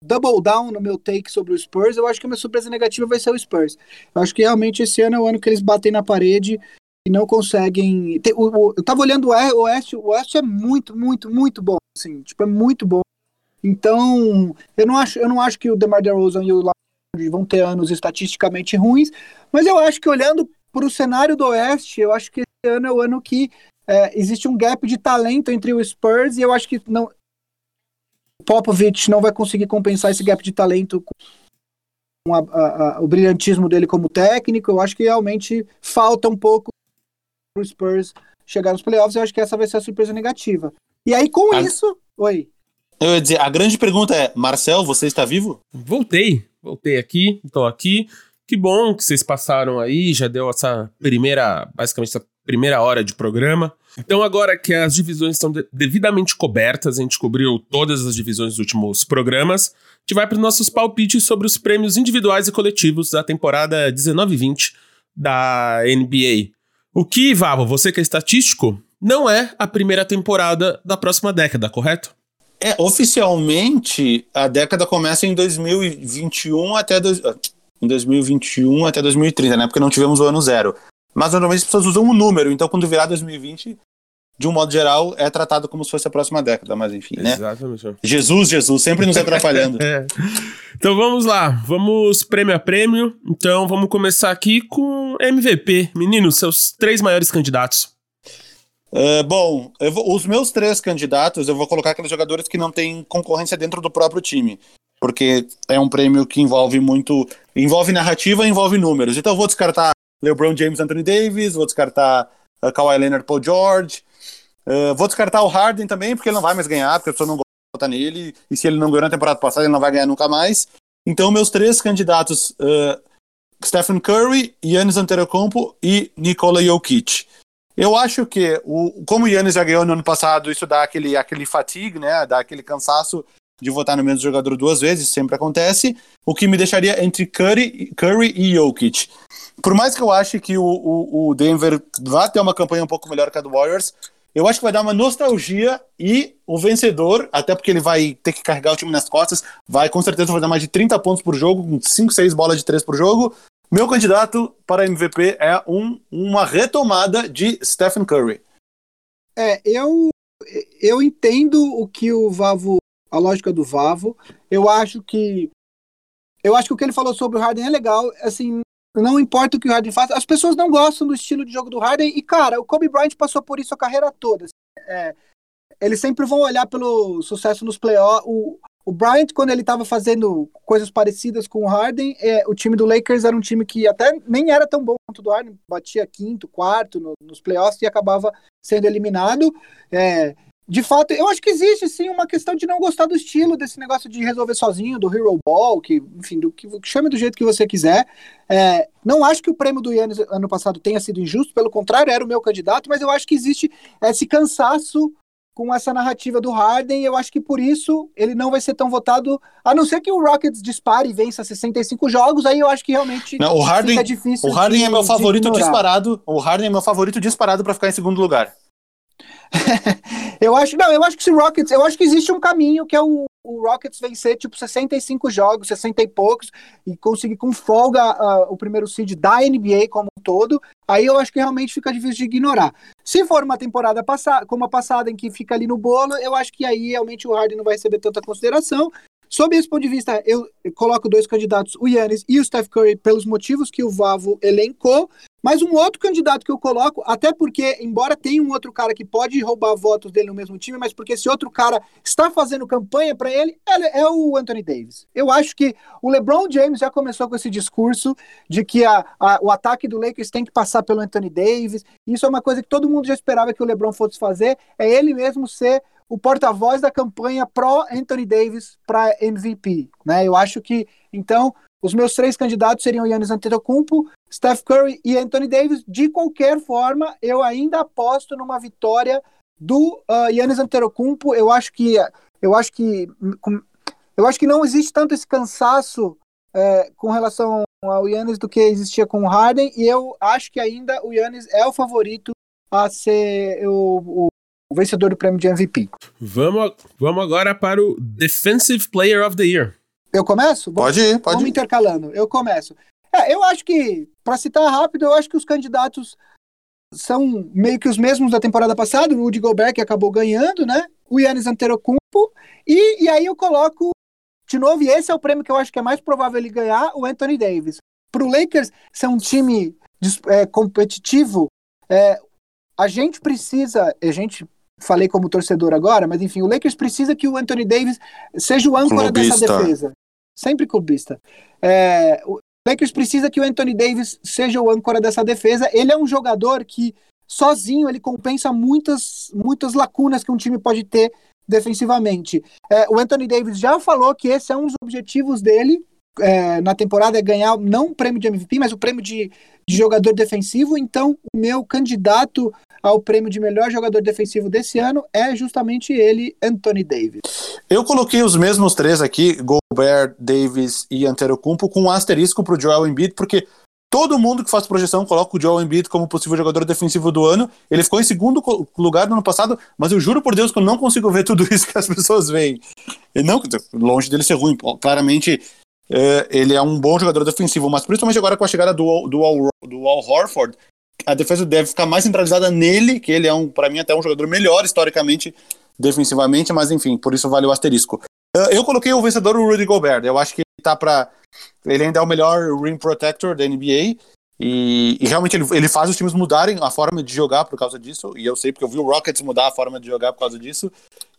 double down no meu take sobre o Spurs. Eu acho que a minha surpresa negativa vai ser o Spurs. Eu acho que realmente esse ano é o ano que eles batem na parede e não conseguem. Eu tava olhando o Oeste, o Oeste é muito, muito, muito bom. Assim, tipo, é muito bom. Então, eu não acho, eu não acho que o DeMar DeRozan e o Lillard vão ter anos estatisticamente ruins, mas eu acho que olhando para o cenário do Oeste, eu acho que esse ano é o ano que é, existe um gap de talento entre o Spurs e eu acho que não, Popovich não vai conseguir compensar esse gap de talento com a, a, a, o brilhantismo dele como técnico. Eu acho que realmente falta um pouco para o Spurs chegar nos playoffs. Eu acho que essa vai ser a surpresa negativa. E aí, com isso. Oi. Eu ia dizer, a grande pergunta é: Marcel, você está vivo? Voltei. Voltei aqui, estou aqui. Que bom que vocês passaram aí, já deu essa primeira, basicamente essa primeira hora de programa. Então, agora que as divisões estão de devidamente cobertas, a gente cobriu todas as divisões dos últimos programas, a gente vai para os nossos palpites sobre os prêmios individuais e coletivos da temporada 19-20 da NBA. O que, Vavo, você que é estatístico, não é a primeira temporada da próxima década, correto? É, oficialmente, a década começa em 2021 até. Do, em 2021 até 2030, né? Porque não tivemos o ano zero. Mas normalmente as pessoas usam um número, então quando virar 2020, de um modo geral, é tratado como se fosse a próxima década, mas enfim, né? Exatamente. Jesus, Jesus, sempre nos atrapalhando. é. Então vamos lá, vamos prêmio a prêmio. Então vamos começar aqui com MVP. Meninos, seus três maiores candidatos. Uh, bom, vou, os meus três candidatos, eu vou colocar aqueles jogadores que não têm concorrência dentro do próprio time. Porque é um prêmio que envolve muito. Envolve narrativa envolve números. Então eu vou descartar LeBron James, Anthony Davis, vou descartar uh, Kawhi Leonard, Paul George. Uh, vou descartar o Harden também, porque ele não vai mais ganhar, porque a pessoa não gosta nele. E se ele não ganhou na temporada passada, ele não vai ganhar nunca mais. Então, meus três candidatos: uh, Stephen Curry, Yannis Antetokounmpo e Nikola Jokic. Eu acho que, o, como o Yannis já ganhou no ano passado, isso dá aquele, aquele fatigue, né? Dá aquele cansaço de votar no mesmo jogador duas vezes, sempre acontece, o que me deixaria entre Curry, Curry e Jokic. Por mais que eu ache que o, o, o Denver vá ter uma campanha um pouco melhor que a do Warriors, eu acho que vai dar uma nostalgia e o vencedor, até porque ele vai ter que carregar o time nas costas, vai com certeza dar mais de 30 pontos por jogo, com 5, 6 bolas de 3 por jogo. Meu candidato para MVP é um, uma retomada de Stephen Curry. É, eu, eu entendo o que o Vavo a lógica do Vavo. Eu acho que eu acho que o que ele falou sobre o Harden é legal. Assim, não importa o que o Harden faça, as pessoas não gostam do estilo de jogo do Harden. E, cara, o Kobe Bryant passou por isso a carreira toda. É, eles sempre vão olhar pelo sucesso nos playoffs. O, o Bryant, quando ele estava fazendo coisas parecidas com o Harden, é, o time do Lakers era um time que até nem era tão bom quanto o do Harden, batia quinto, quarto no, nos playoffs e acabava sendo eliminado. É, de fato, eu acho que existe sim uma questão de não gostar do estilo desse negócio de resolver sozinho, do Hero Ball, que, enfim, do que chame do jeito que você quiser. É, não acho que o prêmio do Yannis ano passado tenha sido injusto, pelo contrário, era o meu candidato, mas eu acho que existe esse cansaço com essa narrativa do Harden, e eu acho que por isso ele não vai ser tão votado, a não ser que o Rockets dispare e vença 65 jogos, aí eu acho que realmente não, o Harden, fica difícil. O Harden de, é meu favorito disparado. O Harden é meu favorito disparado para ficar em segundo lugar. eu acho, não, eu acho que se Rockets, eu acho que existe um caminho que é o, o Rockets vencer tipo 65 jogos, 60 e poucos e conseguir com folga uh, o primeiro seed da NBA como um todo. Aí eu acho que realmente fica difícil de ignorar. Se for uma temporada passada, como a passada em que fica ali no bolo, eu acho que aí realmente o Harden não vai receber tanta consideração. Sob esse ponto de vista, eu coloco dois candidatos, o Yannis e o Steph Curry, pelos motivos que o Vavo elencou. Mas um outro candidato que eu coloco, até porque, embora tenha um outro cara que pode roubar votos dele no mesmo time, mas porque esse outro cara está fazendo campanha para ele, é o Anthony Davis. Eu acho que o LeBron James já começou com esse discurso de que a, a, o ataque do Lakers tem que passar pelo Anthony Davis. Isso é uma coisa que todo mundo já esperava que o LeBron fosse fazer, é ele mesmo ser o porta-voz da campanha pró Anthony Davis para MVP, né? Eu acho que então os meus três candidatos seriam Yannis Antetokounmpo, Steph Curry e Anthony Davis. De qualquer forma, eu ainda aposto numa vitória do uh, Yannis Antetokounmpo. Eu acho que eu acho que eu acho que não existe tanto esse cansaço é, com relação ao Yannis do que existia com o Harden e eu acho que ainda o Yannis é o favorito a ser o, o, o vencedor do prêmio de MVP. Vamos, vamos agora para o Defensive Player of the Year. Eu começo? Pode ir, pode Vamos ir. intercalando. Eu começo. É, eu acho que, para citar rápido, eu acho que os candidatos são meio que os mesmos da temporada passada. O Rudy Gobert, que acabou ganhando, né? O Yannis Antetokounmpo. E, e aí eu coloco, de novo, e esse é o prêmio que eu acho que é mais provável ele ganhar, o Anthony Davis. Para o Lakers ser um time é, competitivo, é, a gente precisa, a gente falei como torcedor agora, mas enfim, o Lakers precisa que o Anthony Davis seja o âncora Clubista. dessa defesa. Sempre clubista. É, o Lakers precisa que o Anthony Davis seja o âncora dessa defesa. Ele é um jogador que sozinho ele compensa muitas, muitas lacunas que um time pode ter defensivamente. É, o Anthony Davis já falou que esse é um dos objetivos dele é, na temporada é ganhar não o prêmio de MVP, mas o prêmio de, de jogador defensivo. Então, o meu candidato ao prêmio de melhor jogador defensivo desse ano é justamente ele, Anthony Davis. Eu coloquei os mesmos três aqui, Gobert, Davis e Antetokounmpo, com um asterisco pro Joel Embiid, porque todo mundo que faz projeção coloca o Joel Embiid como possível jogador defensivo do ano. Ele ficou em segundo lugar no ano passado, mas eu juro por Deus que eu não consigo ver tudo isso que as pessoas veem. E não, longe dele ser ruim, claramente é, ele é um bom jogador defensivo, mas principalmente agora com a chegada do, do, Al, do Al Horford, a defesa deve ficar mais centralizada nele, que ele é, um, para mim, até um jogador melhor historicamente, defensivamente, mas enfim, por isso vale o asterisco. Uh, Eu coloquei o vencedor, o Rudy Gobert. Eu acho que ele tá pra. Ele ainda é o melhor rim protector da NBA. E, e realmente ele, ele faz os times mudarem a forma de jogar por causa disso. E eu sei porque eu vi o Rockets mudar a forma de jogar por causa disso.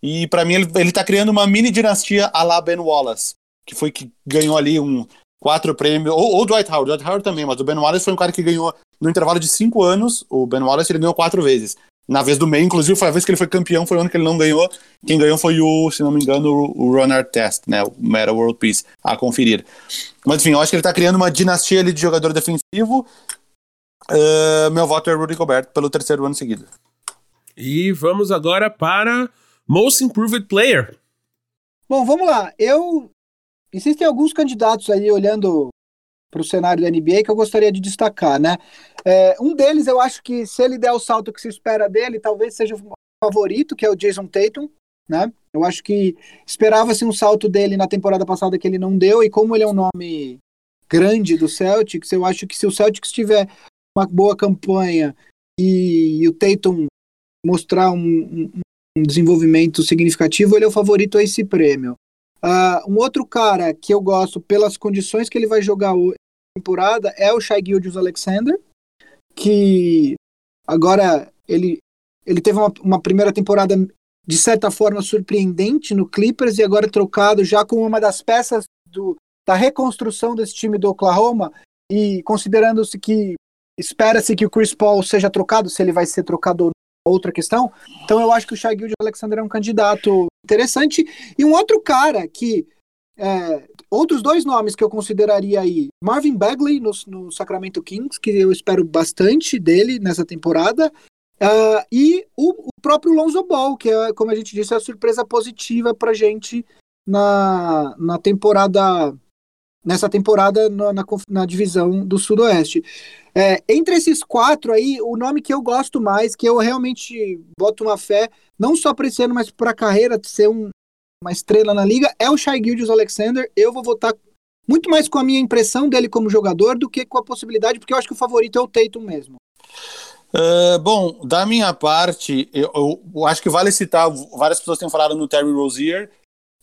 E pra mim ele, ele tá criando uma mini dinastia a la Ben Wallace, que foi que ganhou ali um quatro prêmios. Ou o Dwight Howard, Dwight Howard também, mas o Ben Wallace foi um cara que ganhou no intervalo de cinco anos. O Ben Wallace ele ganhou quatro vezes. Na vez do meio, inclusive, foi a vez que ele foi campeão, foi o ano que ele não ganhou. Quem ganhou foi o, se não me engano, o, o Runner Test, né? O Meta World Peace, a conferir. Mas enfim, eu acho que ele tá criando uma dinastia ali de jogador defensivo. Uh, meu voto é Rudy Gobert pelo terceiro ano seguido. E vamos agora para Most Improved Player. Bom, vamos lá. Eu. Existem alguns candidatos aí olhando para o cenário da NBA que eu gostaria de destacar, né? É, um deles, eu acho que se ele der o salto que se espera dele, talvez seja o favorito, que é o Jason Tatum, né? Eu acho que esperava-se um salto dele na temporada passada que ele não deu, e como ele é um nome grande do Celtics, eu acho que se o Celtics tiver uma boa campanha e, e o Tatum mostrar um, um, um desenvolvimento significativo, ele é o favorito a esse prêmio. Uh, um outro cara que eu gosto pelas condições que ele vai jogar temporada é o Shai Gilgeous Alexander, que agora ele, ele teve uma, uma, primeira temporada de certa forma surpreendente no Clippers e agora trocado já com uma das peças do, da reconstrução desse time do Oklahoma e considerando-se que espera-se que o Chris Paul seja trocado, se ele vai ser trocado ou não, outra questão. Então eu acho que o Shai Gilgeous Alexander é um candidato interessante e um outro cara que é, outros dois nomes que eu consideraria aí: Marvin Bagley no, no, Sacramento Kings, que eu espero bastante dele nessa temporada, uh, e o, o, próprio Lonzo Ball, que é, como a gente disse, é a surpresa positiva pra gente na, na temporada. Nessa temporada na, na, na divisão do Sudoeste. É, entre esses quatro aí, o nome que eu gosto mais, que eu realmente boto uma fé, não só para esse ano, mas para a carreira, de ser um, uma estrela na liga, é o Shai Gilgeous Alexander. Eu vou votar muito mais com a minha impressão dele como jogador do que com a possibilidade, porque eu acho que o favorito é o Tatum mesmo. Uh, bom, da minha parte, eu, eu, eu, acho que vale citar, várias pessoas têm falado no Terry Rozier,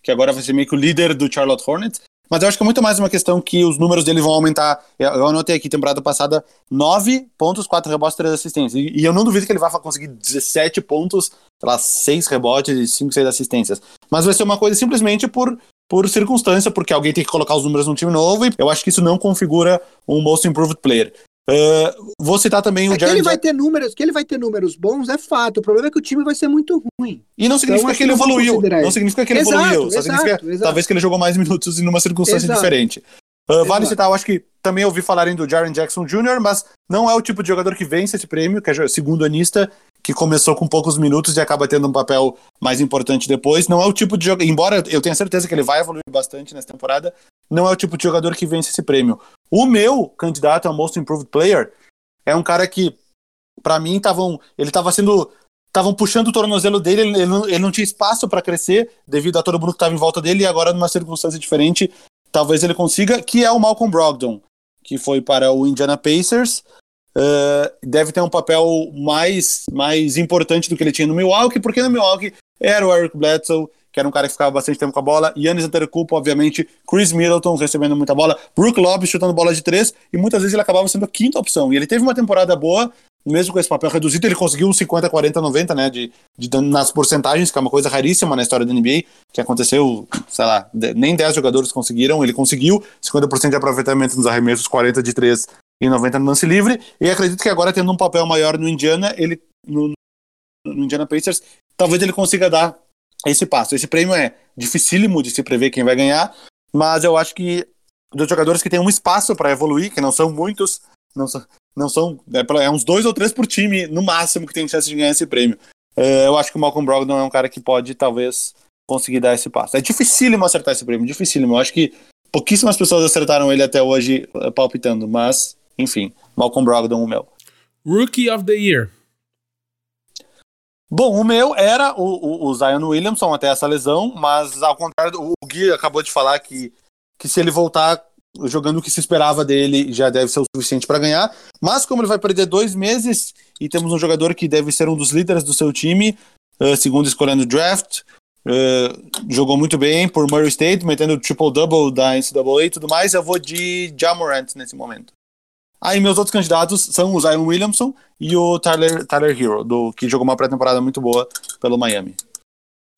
que agora vai ser meio que o líder do Charlotte Hornets, mas eu acho que é muito mais uma questão que os números dele vão aumentar. Eu anotei aqui, temporada passada, 9 pontos, 4 rebotes, 3 assistências. E, eu não duvido que ele vai conseguir 17 pontos, sei lá, 6 rebotes e 5, 6 assistências. Mas vai ser uma coisa simplesmente por, por circunstância, porque alguém tem que colocar os números num time novo, e eu acho que isso não configura um Most Improved Player. Uh, vou citar também o é que ele vai ter números, que ele vai ter números bons é fato. O problema é que o time vai ser muito ruim. E não significa então, que ele evoluiu. Não significa que ele exato, evoluiu. Só exato, significa exato. talvez que ele jogou mais minutos em uma circunstância diferente. Uh, vale citar, eu acho que também ouvi falarem do Jaren Jackson Jr., mas não é o tipo de jogador que vence esse prêmio, que é segundo anista, que começou com poucos minutos e acaba tendo um papel mais importante depois. Não é o tipo de jogador, embora eu tenha certeza que ele vai evoluir bastante nessa temporada, não é o tipo de jogador que vence esse prêmio. O meu candidato a Most Improved Player é um cara que, para mim, tavam, ele estava sendo estavam puxando o tornozelo dele, ele, ele, não, ele não, tinha espaço para crescer devido a todo mundo que estava em volta dele, e agora, numa circunstância diferente, talvez ele consiga, que é o Malcolm Brogdon, que foi para o Indiana Pacers. Uh, deve ter um papel mais, mais importante do que ele tinha no Milwaukee, porque no Milwaukee era o Eric Bledsoe, que era um cara que ficava bastante tempo com a bola, Yannis Antetokounmpo, obviamente, Chris Middleton recebendo muita bola, Brook Lopes chutando bola de três, e muitas vezes ele acabava sendo a quinta opção. E ele teve uma temporada boa, mesmo com esse papel reduzido, ele conseguiu uns 50, 40, 90, né, de, de, nas porcentagens, que é uma coisa raríssima na história da NBA, que aconteceu, sei lá, nem 10 jogadores conseguiram, ele conseguiu 50% de aproveitamento nos arremessos, 40 de 3 e 90 no lance livre, e acredito que agora, tendo um papel maior no Indiana, ele, no, no Indiana Pacers, talvez ele consiga dar esse passo. Esse prêmio é dificílimo de se prever quem vai ganhar, mas eu acho que dos jogadores que têm um espaço para evoluir, que não são muitos, não são, não são é, é, uns dois ou três por time no máximo que tem chance de ganhar esse prêmio. É, eu acho que o Malcolm Brogdon é um cara que pode talvez conseguir dar esse passo. É dificílimo acertar esse prêmio, dificílimo. Eu acho que pouquíssimas pessoas acertaram ele até hoje é, palpitando, mas enfim, Malcolm Brogdon o meu. Rookie of the Year. Bom, o meu era o, o, o, Zion Williamson até essa lesão, mas ao contrário, o Gui acabou de falar que, que se ele voltar jogando o que se esperava dele já deve ser o suficiente para ganhar. Mas como ele vai perder dois meses e temos um jogador que deve ser um dos líderes do seu time, uh, segundo escolhendo o draft, uh, jogou muito bem por Murray State, metendo o triple-double da NCAA e tudo mais, eu vou de Jamorant nesse momento. Aí meus outros candidatos são o Zion Williamson e o Tyler, Tyler Hero, do, que jogou uma pré-temporada muito boa pelo Miami.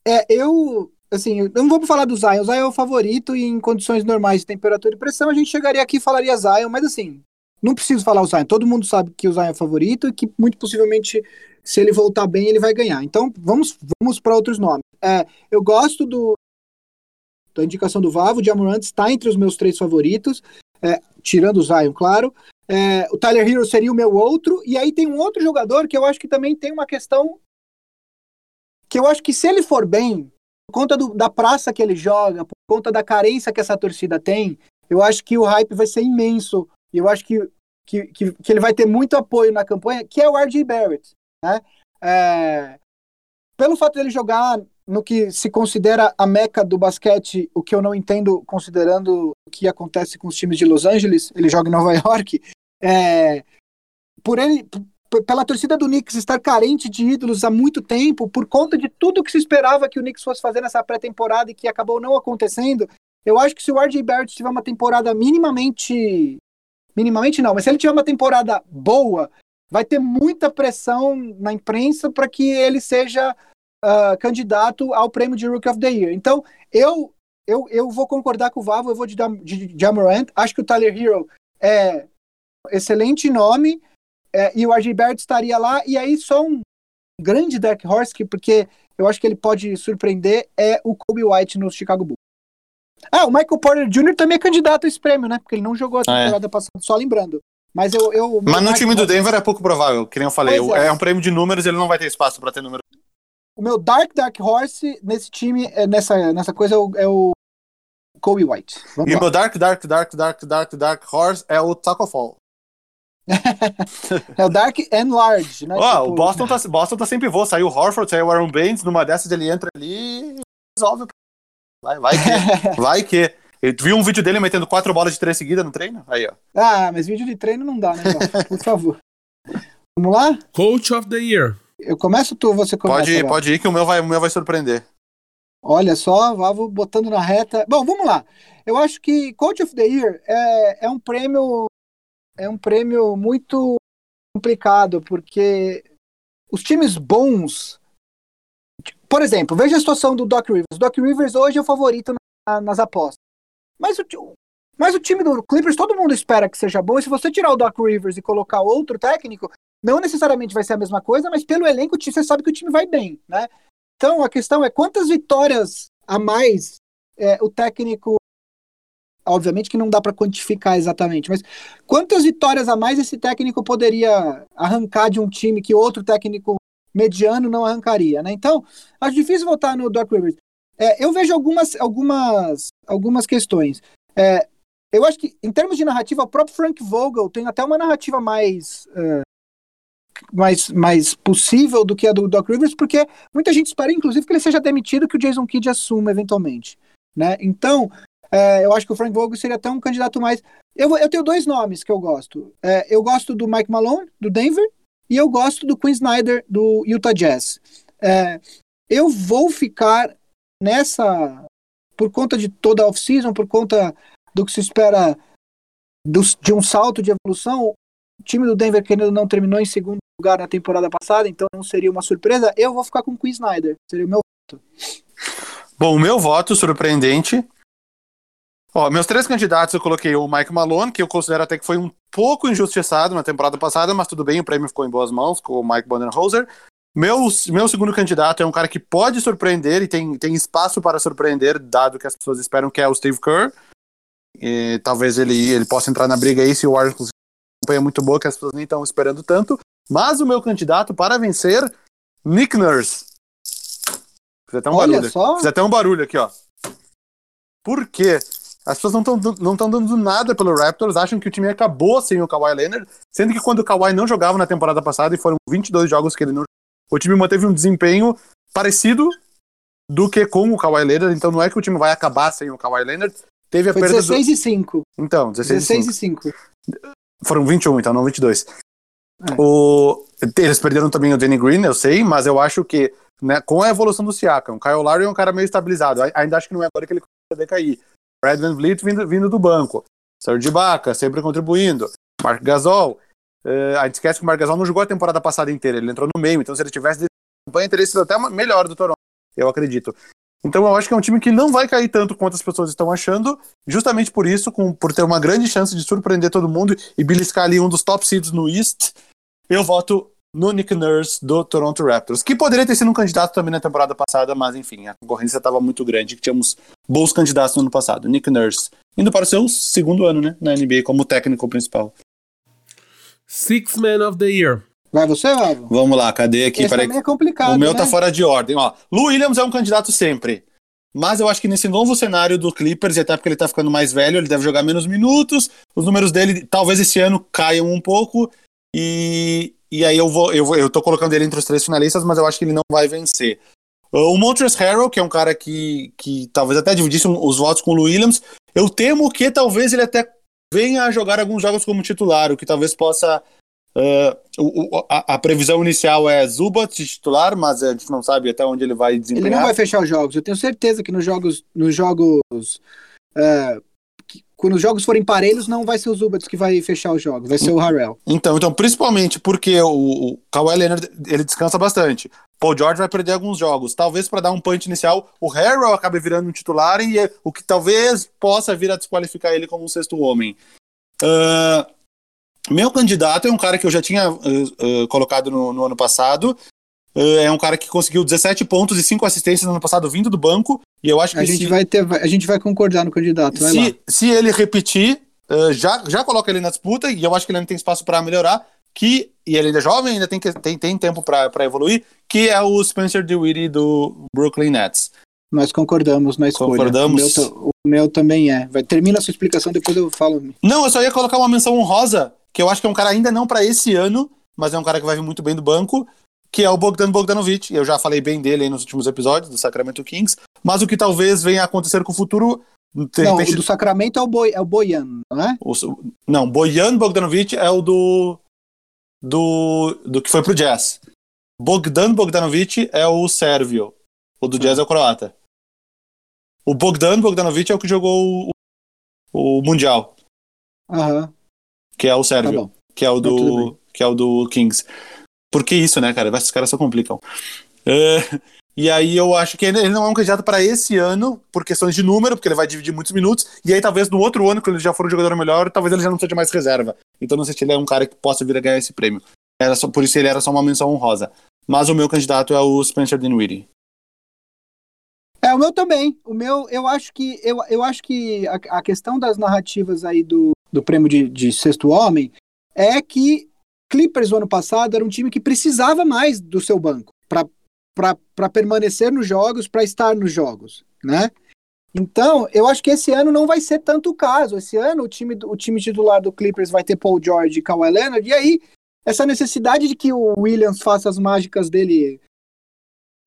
É, eu, assim, não vou falar do Zion, o Zion é o favorito e em condições normais de temperatura e pressão a gente chegaria aqui e falaria Zion, mas assim, não preciso falar o Zion, todo mundo sabe que o Zion é o favorito e que muito possivelmente se ele voltar bem ele vai ganhar. Então vamos, vamos para outros nomes. É, eu gosto do da indicação do Vavo, o Jamorant está entre os meus três favoritos, é, tirando o Zion, claro. É, o Tyler Hero seria o meu outro. E aí tem um outro jogador que eu acho que também tem uma questão. Que eu acho que se ele for bem, por conta do, da praça que ele joga, por conta da carência que essa torcida tem, eu acho que o hype vai ser imenso. E eu acho que, que, que, que, ele vai ter muito apoio na campanha, que é o RJ Barrett. Né? É, pelo fato dele jogar no que se considera a meca do basquete, o que eu não entendo considerando que acontece com os times de Los Angeles, ele joga em Nova York, é, por ele, pela torcida do Knicks estar carente de ídolos há muito tempo, por conta de tudo que se esperava que o Knicks fosse fazer nessa pré-temporada e que acabou não acontecendo, eu acho que se o RJ Barrett tiver uma temporada minimamente. Minimamente não, mas se ele tiver uma temporada boa, vai ter muita pressão na imprensa para que ele seja uh, candidato ao prêmio de Rookie of the Year. Então, eu, eu, eu vou concordar com o Vavo, eu vou de, de, de Jamorant. Acho que o Tyler Hero é excelente nome é, e o Barrett estaria lá. E aí, só um grande Dark Horse, que, porque eu acho que ele pode surpreender, é o Kobe White no Chicago Bulls. Ah, o Michael Porter Jr. também é candidato a esse prêmio, né? Porque ele não jogou a temporada ah, é. passada, só lembrando. Mas eu. eu Mas no time do Denver é pouco provável, que nem eu falei. É. é. um prêmio de números, ele não vai ter espaço para ter número o meu Dark Dark Horse nesse time, é, nessa, nessa coisa, é o, é o Kobe White. Vamos e o meu Dark Dark Dark Dark Dark Dark Horse é o Taco Fall. é o Dark and Large, né? Oh, tipo... O Boston tá, Boston tá sem pivô. Saiu o Horford, saiu o Aaron Baines. Numa dessas ele entra ali e resolve. Vai, vai que. vai que. Eu vi um vídeo dele metendo quatro bolas de três seguidas no treino? Aí, ó. Ah, mas vídeo de treino não dá, né? Por favor. Vamos lá? Coach of the Year. Eu começo tu, você começa. Pode ir, pode ir que o meu vai, o meu vai surpreender. Olha só, Vavo botando na reta. Bom, vamos lá. Eu acho que Coach of the Year é, é um prêmio é um prêmio muito complicado porque os times bons, por exemplo, veja a situação do Doc Rivers. O Doc Rivers hoje é o favorito na, nas apostas. Mas o, mas o time do Clippers todo mundo espera que seja bom. E se você tirar o Doc Rivers e colocar outro técnico, não necessariamente vai ser a mesma coisa, mas pelo elenco você sabe que o time vai bem, né? Então a questão é quantas vitórias a mais é, o técnico obviamente que não dá para quantificar exatamente, mas quantas vitórias a mais esse técnico poderia arrancar de um time que outro técnico mediano não arrancaria, né? Então, acho difícil votar no Doc Rivers. É, eu vejo algumas, algumas, algumas questões. É, eu acho que, em termos de narrativa, o próprio Frank Vogel tem até uma narrativa mais, uh, mais, mais possível do que a do Doc Rivers, porque muita gente espera, inclusive, que ele seja demitido, que o Jason Kidd assuma eventualmente. Né? Então, é, eu acho que o Frank Vogel seria até um candidato mais. Eu, eu tenho dois nomes que eu gosto. É, eu gosto do Mike Malone, do Denver, e eu gosto do Quinn Snyder, do Utah Jazz. É, eu vou ficar nessa. Por conta de toda a off-season, por conta do que se espera do, de um salto de evolução, o time do Denver que ainda não terminou em segundo lugar na temporada passada, então não seria uma surpresa. Eu vou ficar com o Quinn Snyder, seria o meu voto. Bom, o meu voto surpreendente Ó, meus três candidatos eu coloquei o Mike Malone, que eu considero até que foi um pouco injustiçado na temporada passada, mas tudo bem, o prêmio ficou em boas mãos com o Mike Budenholzer. Meu, meu segundo candidato é um cara que pode surpreender e tem, tem espaço para surpreender, dado que as pessoas esperam que é o Steve Kerr. E, talvez ele, ele possa entrar na briga aí se o Warriors campanha muito boa que as pessoas nem estão esperando tanto. Mas o meu candidato para vencer, Nick Nurse. Fiz até um Olha barulho. Só. Fiz até um barulho aqui, ó. Por quê? As pessoas não estão não dando nada pelo Raptors, acham que o time acabou sem o Kawhi Leonard, sendo que quando o Kawhi não jogava na temporada passada, e foram 22 jogos que ele não o time manteve um desempenho parecido do que com o Kawhi Leonard, então não é que o time vai acabar sem o Kawhi Leonard. Teve a Foi perda 16 do... e 5. Então, 16, 16 e 5. 5. Foram 21, então, não 22. É. O... Eles perderam também o Danny Green, eu sei, mas eu acho que né, com a evolução do Siakam, o Kyle Lowry é um cara meio estabilizado. Ainda acho que não é agora que ele começa a decair. Brad Van Vliet vindo, vindo do banco. Serge Ibaka sempre contribuindo. Mark Gasol. Uh, a gente esquece que o Mark Gasol não jogou a temporada passada inteira, ele entrou no meio, então se ele tivesse campanha, teria sido até melhor do Toronto, eu acredito. Então eu acho que é um time que não vai cair tanto quanto as pessoas estão achando, justamente por isso, com, por ter uma grande chance de surpreender todo mundo e beliscar ali um dos top seeds no East. Eu voto no Nick Nurse do Toronto Raptors, que poderia ter sido um candidato também na temporada passada, mas enfim, a concorrência estava muito grande, tínhamos bons candidatos no ano passado. Nick Nurse, indo para o seu segundo ano né, na NBA como técnico principal. Six Man of the Year. Vai você, Vavo? Vamos lá, cadê aqui? Esse é complicado, O meu tá né? tá fora de ordem. Ó, Lou Williams é um candidato sempre. Mas eu acho que nesse novo cenário do Clippers, e até porque ele tá ficando mais velho, ele deve jogar menos minutos. Os números dele, talvez esse ano, caiam um pouco. E, e aí eu vou, eu vou, eu tô colocando ele entre os três finalistas, mas eu acho que ele não vai vencer. O Montrezl Harrell, que é um cara que, que talvez até dividisse os votos com o Williams, eu temo que talvez ele até venha a jogar alguns jogos como titular, o que talvez possa. Uh, o, a, a, previsão inicial é Zubat titular, mas a gente não sabe até onde ele vai desempenhar. Ele não vai fechar os jogos. Eu tenho certeza que nos jogos, nos jogos uh, quando os jogos forem parelhos, não vai ser o Zubats que vai fechar os jogos, vai ser o Harrell. Então, então principalmente porque o, o Kawhi Leonard ele descansa bastante. Paul George vai perder alguns jogos. Talvez para dar um punch inicial, o Harrell acabe virando um titular e é, o que talvez possa vir a desqualificar ele como um sexto homem. Uh, meu candidato é um cara que eu já tinha uh, uh, colocado no, no, ano passado. é um cara que conseguiu 17 pontos e 5 assistências no ano passado vindo do banco. E eu acho que a gente se... vai ter, a gente vai concordar no candidato. se, se ele repetir, uh, já, já coloca ele na disputa e eu acho que ele ainda tem espaço para melhorar. Que, e ele ainda é jovem, ainda tem, tem, tem tempo para evoluir, que é o Spencer DeWitt do Brooklyn Nets. Nós concordamos na escolha. Concordamos. O meu, o meu também é. Vai, termina a sua explicação, depois eu falo. Não, eu só ia colocar uma menção honrosa, que eu acho que é um cara ainda não para esse ano, mas é um cara que vai vir muito bem do banco, que é o Bogdan Bogdanovic. Eu já falei bem dele aí nos últimos episódios do Sacramento Kings, mas o que talvez venha a acontecer com o futuro. não, repente... o do Sacramento é o, Boi, é o Boyan, não é? O, não, Boyan Bogdanovic é o do, do. do que foi pro Jazz. Bogdan Bogdanovic é o sérvio. O do Jazz é o croata. O Bogdan Bogdanovic é o que jogou o, o Mundial. Aham. Que é o sérvio. Tá que é o do. Que é o do Kings. Por que isso, né, cara? Esses caras só complicam. Uh, e aí eu acho que ele não é um candidato para esse ano, por questões de número, porque ele vai dividir muitos minutos, e aí talvez no outro ano, quando ele já for um jogador melhor, talvez ele já não seja mais reserva. Então não sei se ele é um cara que possa vir a ganhar esse prêmio. Era só, por isso ele era só uma menção honrosa. Mas o meu candidato é o Spencer Dinwiddie. É, o meu também. O meu, eu acho que eu, eu acho que a, a questão das narrativas aí do, do prêmio de, de sexto homem é que Clippers o ano passado era um time que precisava mais do seu banco para permanecer nos jogos, para estar nos jogos, né? Então, eu acho que esse ano não vai ser tanto o caso. Esse ano o time, o time titular do Clippers vai ter Paul George e Kawhi Leonard, e aí essa necessidade de que o Williams faça as mágicas dele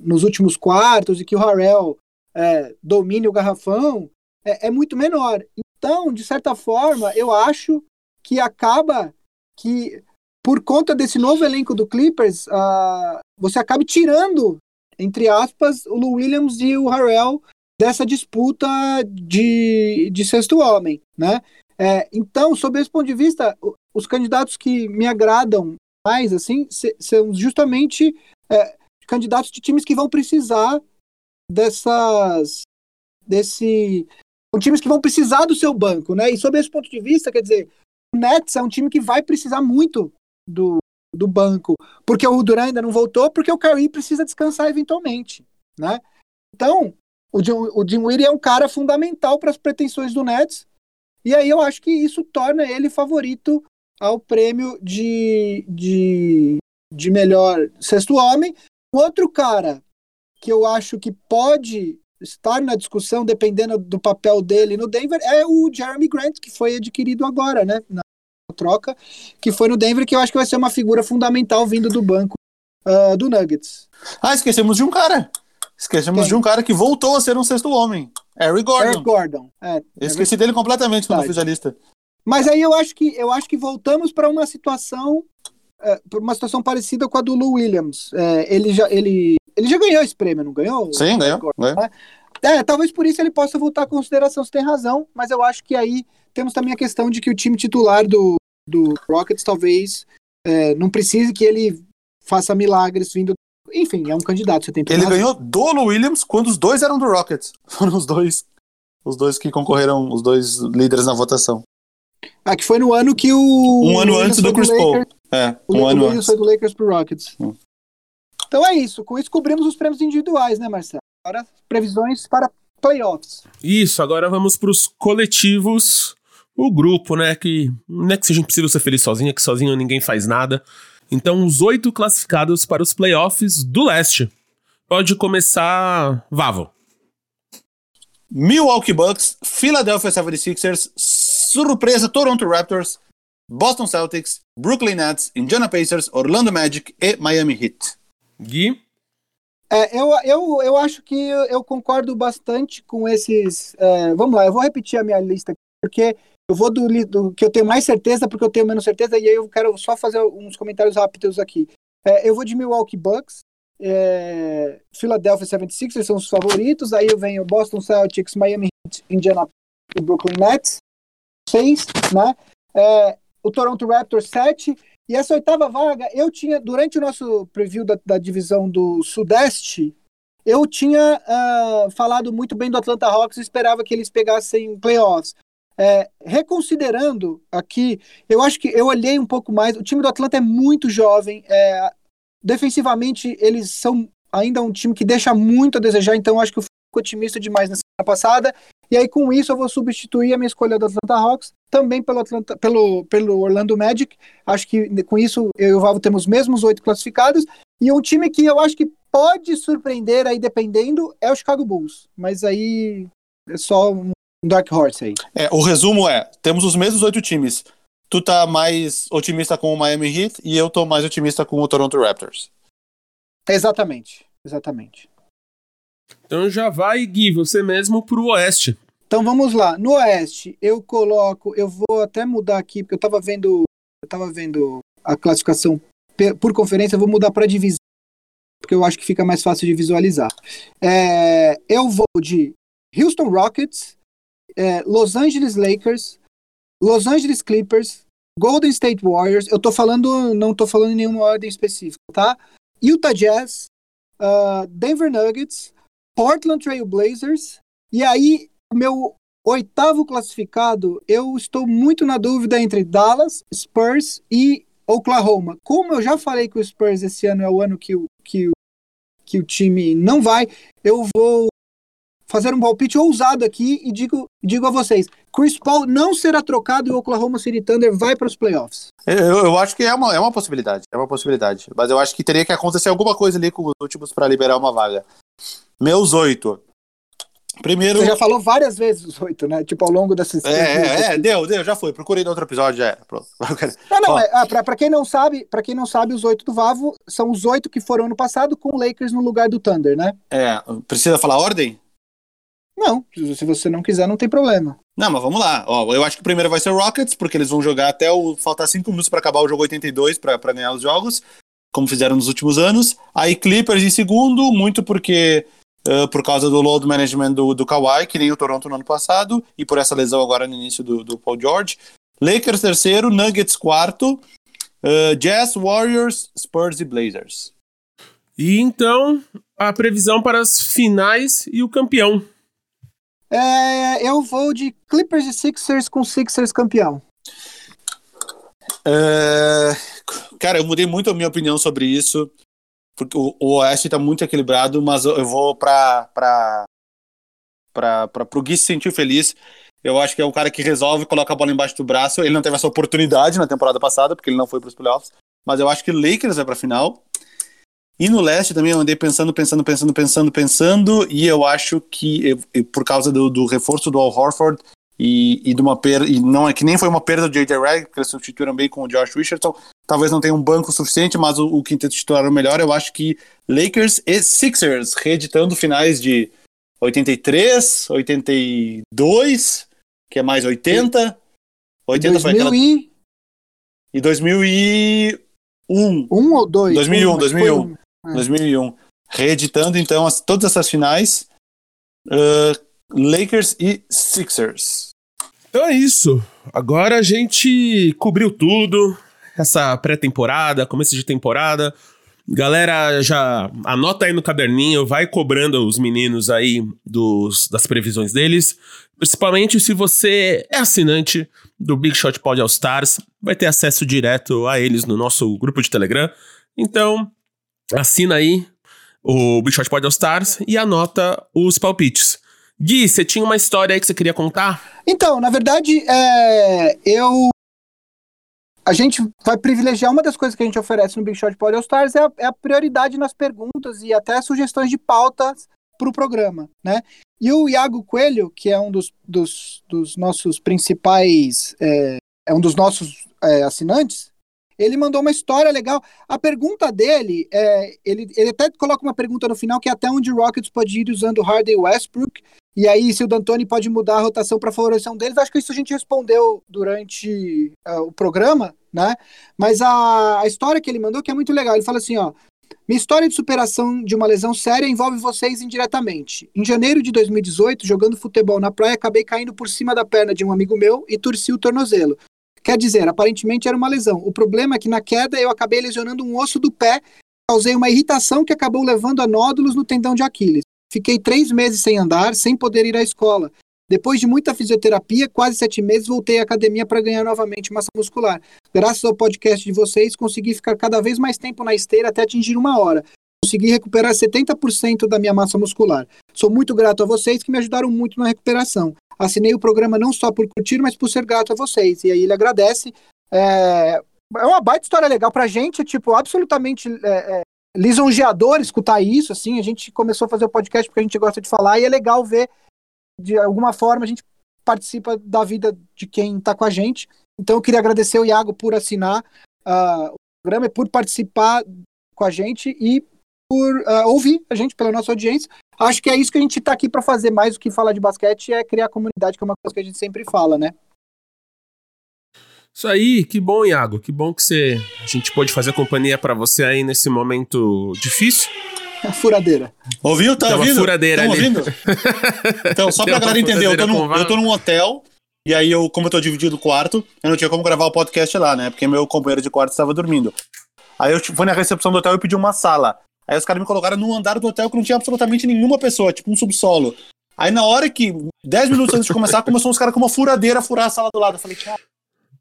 nos últimos quartos e que o Harrell é, domine o garrafão é, é muito menor. Então, de certa forma, eu acho que acaba que por conta desse novo elenco do Clippers, uh, você acaba tirando, entre aspas, o Lou Williams e o Harrell dessa disputa de, de sexto homem, né? É, então, sob esse ponto de vista, os candidatos que me agradam mais, assim, são justamente é, candidatos de times que vão precisar dessas, desse, são times que vão precisar do seu banco, né? E sob esse ponto de vista, quer dizer, o Nets é um time que vai precisar muito do, do banco, porque o Duran ainda não voltou, porque o Kyrie precisa descansar eventualmente, né? Então, o Jim, o Jim é um cara fundamental para as pretensões do Nets, e aí eu acho que isso torna ele favorito ao prêmio de, de, de melhor sexto homem. Outro cara que eu acho que pode estar na discussão, dependendo do papel dele no Denver, é o Jeremy Grant, que foi adquirido agora, né? Na troca, que foi no Denver, que eu acho que vai ser uma figura fundamental vindo do banco uh, do Nuggets. Ah, esquecemos de um cara. Esquecemos Quem? de um cara que voltou a ser um sexto homem. Harry Gordon. Harry Gordon. É, eu esqueci é dele completamente quando eu fiz a lista. Mas aí eu acho que eu acho que voltamos para uma situação é, uma situação parecida com a do Lou Williams. É, ele, já, ele, ele já ganhou esse prêmio, não ganhou? Sim, ganhou. ganhou. Né? É, talvez por isso ele possa voltar à consideração, você tem razão, mas eu acho que aí temos também a questão de que o time titular do, do Rockets talvez é, não precise que ele faça milagres vindo. Enfim, é um candidato, você tem Ele razão. ganhou do Williams quando os dois eram do Rockets. Foram os dois, os dois que concorreram, os dois líderes na votação. Ah, que foi no ano que o. Um ano antes do Chris Paul. É, um o ano antes. foi do Lakers pro Rockets. Hum. Então é isso. Com isso cobrimos os prêmios individuais, né, Marcelo? Agora previsões para playoffs. Isso, agora vamos para os coletivos o grupo, né? Que não é que seja impossível ser feliz sozinho, é que sozinho ninguém faz nada. Então, os oito classificados para os playoffs do leste. Pode começar, Vavo. Milwaukee Bucks, Philadelphia 76ers, surpresa Toronto Raptors, Boston Celtics, Brooklyn Nets, Indiana Pacers, Orlando Magic e Miami Heat. Gui? É, eu, eu, eu acho que eu concordo bastante com esses. É, vamos lá, eu vou repetir a minha lista aqui, porque eu vou do, do, que eu tenho mais certeza, porque eu tenho menos certeza, e aí eu quero só fazer uns comentários rápidos aqui. É, eu vou de Milwaukee Bucks, é, Philadelphia 76ers são os favoritos, aí eu venho Boston Celtics, Miami Heat, Indiana e Brooklyn Nets, seis, né? É, o Toronto Raptors, sete, e essa oitava vaga, eu tinha, durante o nosso preview da, da divisão do Sudeste, eu tinha uh, falado muito bem do Atlanta Hawks e esperava que eles pegassem playoffs. É, reconsiderando aqui, eu acho que eu olhei um pouco mais. O time do Atlanta é muito jovem. É, defensivamente, eles são ainda um time que deixa muito a desejar, então acho que eu fui otimista demais na semana passada. E aí, com isso, eu vou substituir a minha escolha do Atlanta Hawks também pelo, Atlanta, pelo, pelo Orlando Magic. Acho que com isso eu e o Vavo temos os mesmos oito classificados. E um time que eu acho que pode surpreender aí, dependendo, é o Chicago Bulls. Mas aí é só um Dark Horse aí. É, o resumo é: temos os mesmos oito times. Tu tá mais otimista com o Miami Heat e eu tô mais otimista com o Toronto Raptors. Exatamente, exatamente. Então já vai, Gui, você mesmo pro Oeste. Então vamos lá. No Oeste, eu coloco, eu vou até mudar aqui, porque eu tava vendo, vendo a classificação por conferência, eu vou mudar para divisão, porque eu acho que fica mais fácil de visualizar. É, eu vou de Houston Rockets, é, Los Angeles Lakers, Los Angeles Clippers, Golden State Warriors. Eu tô falando, não tô falando em nenhuma ordem específica, tá? Utah Jazz, uh, Denver Nuggets, Portland Trail Blazers. E aí, meu oitavo classificado, eu estou muito na dúvida entre Dallas, Spurs e Oklahoma. Como eu já falei que o Spurs esse ano é o ano que o, que o, que o time não vai, eu vou fazer um palpite ousado aqui e digo, digo a vocês: Chris Paul não será trocado e o Oklahoma City Thunder vai para os playoffs. Eu, eu acho que é uma, é uma possibilidade. É uma possibilidade. Mas eu acho que teria que acontecer alguma coisa ali com os últimos para liberar uma vaga. Meus oito. Primeiro. Você já falou várias vezes os oito, né? Tipo, ao longo desses. É, é, é, deu, deu, já foi. Procurei no outro episódio, já era. Pronto. Não, não, é, ah, pra, pra, quem não sabe, para quem não sabe, os oito do Vavo são os oito que foram ano passado com o Lakers no lugar do Thunder, né? É, precisa falar ordem? Não, se você não quiser, não tem problema. Não, mas vamos lá. Ó, eu acho que o primeiro vai ser o Rockets, porque eles vão jogar até o. faltar cinco minutos para acabar o jogo 82 para ganhar os jogos, como fizeram nos últimos anos. Aí Clippers em segundo, muito porque uh, por causa do load management do, do Kawhi, que nem o Toronto no ano passado, e por essa lesão agora no início do, do Paul George. Lakers terceiro, Nuggets quarto, uh, Jazz, Warriors, Spurs e Blazers. E então, a previsão para as finais e o campeão. É, eu vou de Clippers e Sixers com Sixers campeão. É, cara, eu mudei muito a minha opinião sobre isso porque o, o Oeste está muito equilibrado, mas eu, vou para para o Gui se sentir feliz. Eu acho que é um cara que resolve, coloca a bola embaixo do braço. Ele não teve essa oportunidade na temporada passada, porque ele não foi para os playoffs. Mas eu acho que o Lakers vai para a final. E no leste também eu andei pensando, pensando, pensando, pensando, pensando. E eu acho que, por causa do, do reforço do Al Horford e, e de uma perda, e não é que nem foi uma perda do J.J. Reg, porque eles substituíram bem com o Josh Richardson, talvez não tenha um banco suficiente, mas o, o quinteto titular é o melhor. Eu acho que Lakers e Sixers, reeditando finais de 83, 82, que é mais 80. 80 foi aquela... e... e 2001. Um ou dois? 2001, um, 2001. Um. É. 2001. Reeditando, então, as, todas essas finais. Uh, Lakers e Sixers. Então é isso. Agora a gente cobriu tudo essa pré-temporada, começo de temporada. Galera, já anota aí no caderninho, vai cobrando os meninos aí dos, das previsões deles. Principalmente se você é assinante do Big Shot Pod All Stars, vai ter acesso direto a eles no nosso grupo de Telegram. Então, assina aí o Big Shot Pod All Stars e anota os palpites. Gui, você tinha uma história aí que você queria contar? Então, na verdade, é, eu a gente vai privilegiar uma das coisas que a gente oferece no Big Shot Pod All Stars é a, é a prioridade nas perguntas e até sugestões de pautas para o programa, né? E o Iago Coelho, que é um dos, dos, dos nossos principais, é, é, um dos nossos é, assinantes, ele mandou uma história legal. A pergunta dele, é, ele, ele até coloca uma pergunta no final que é até onde o Rockets pode ir usando Harden e Westbrook. E aí, se o D'Antoni pode mudar a rotação para favorecer um deles, acho que isso a gente respondeu durante uh, o programa, né? Mas a, a história que ele mandou que é muito legal. Ele fala assim, ó. Minha história de superação de uma lesão séria envolve vocês indiretamente. Em janeiro de 2018, jogando futebol na praia, acabei caindo por cima da perna de um amigo meu e torci o tornozelo. Quer dizer, aparentemente era uma lesão. O problema é que na queda eu acabei lesionando um osso do pé, causei uma irritação que acabou levando a nódulos no tendão de Aquiles. Fiquei três meses sem andar, sem poder ir à escola. Depois de muita fisioterapia, quase sete meses, voltei à academia para ganhar novamente massa muscular. Graças ao podcast de vocês, consegui ficar cada vez mais tempo na esteira até atingir uma hora. Consegui recuperar 70% da minha massa muscular. Sou muito grato a vocês que me ajudaram muito na recuperação. Assinei o programa não só por curtir, mas por ser grato a vocês. E aí ele agradece. É, é uma baita história legal pra gente, tipo, absolutamente é, é, lisonjeador escutar isso, assim, a gente começou a fazer o podcast porque a gente gosta de falar e é legal ver, de alguma forma, a gente participa da vida de quem está com a gente. Então eu queria agradecer o Iago por assinar uh, o programa e por participar com a gente e por uh, ouvir a gente pela nossa audiência. Acho que é isso que a gente está aqui para fazer mais do que falar de basquete, é criar comunidade, que é uma coisa que a gente sempre fala, né? Isso aí, que bom, Iago. Que bom que você, a gente pôde fazer companhia para você aí nesse momento difícil. A furadeira. Ouviu? Tá Tem ouvindo? uma furadeira Tão ali. ouvindo? Então, só pra galera entender, eu tô, num, eu tô num hotel, e aí eu, como eu tô dividido o quarto, eu não tinha como gravar o podcast lá, né? Porque meu companheiro de quarto estava dormindo. Aí eu fui na recepção do hotel e pedi uma sala. Aí os caras me colocaram num andar do hotel que não tinha absolutamente nenhuma pessoa, tipo um subsolo. Aí na hora que, 10 minutos antes de começar, começou uns caras com uma furadeira a furar a sala do lado. Eu falei, cara,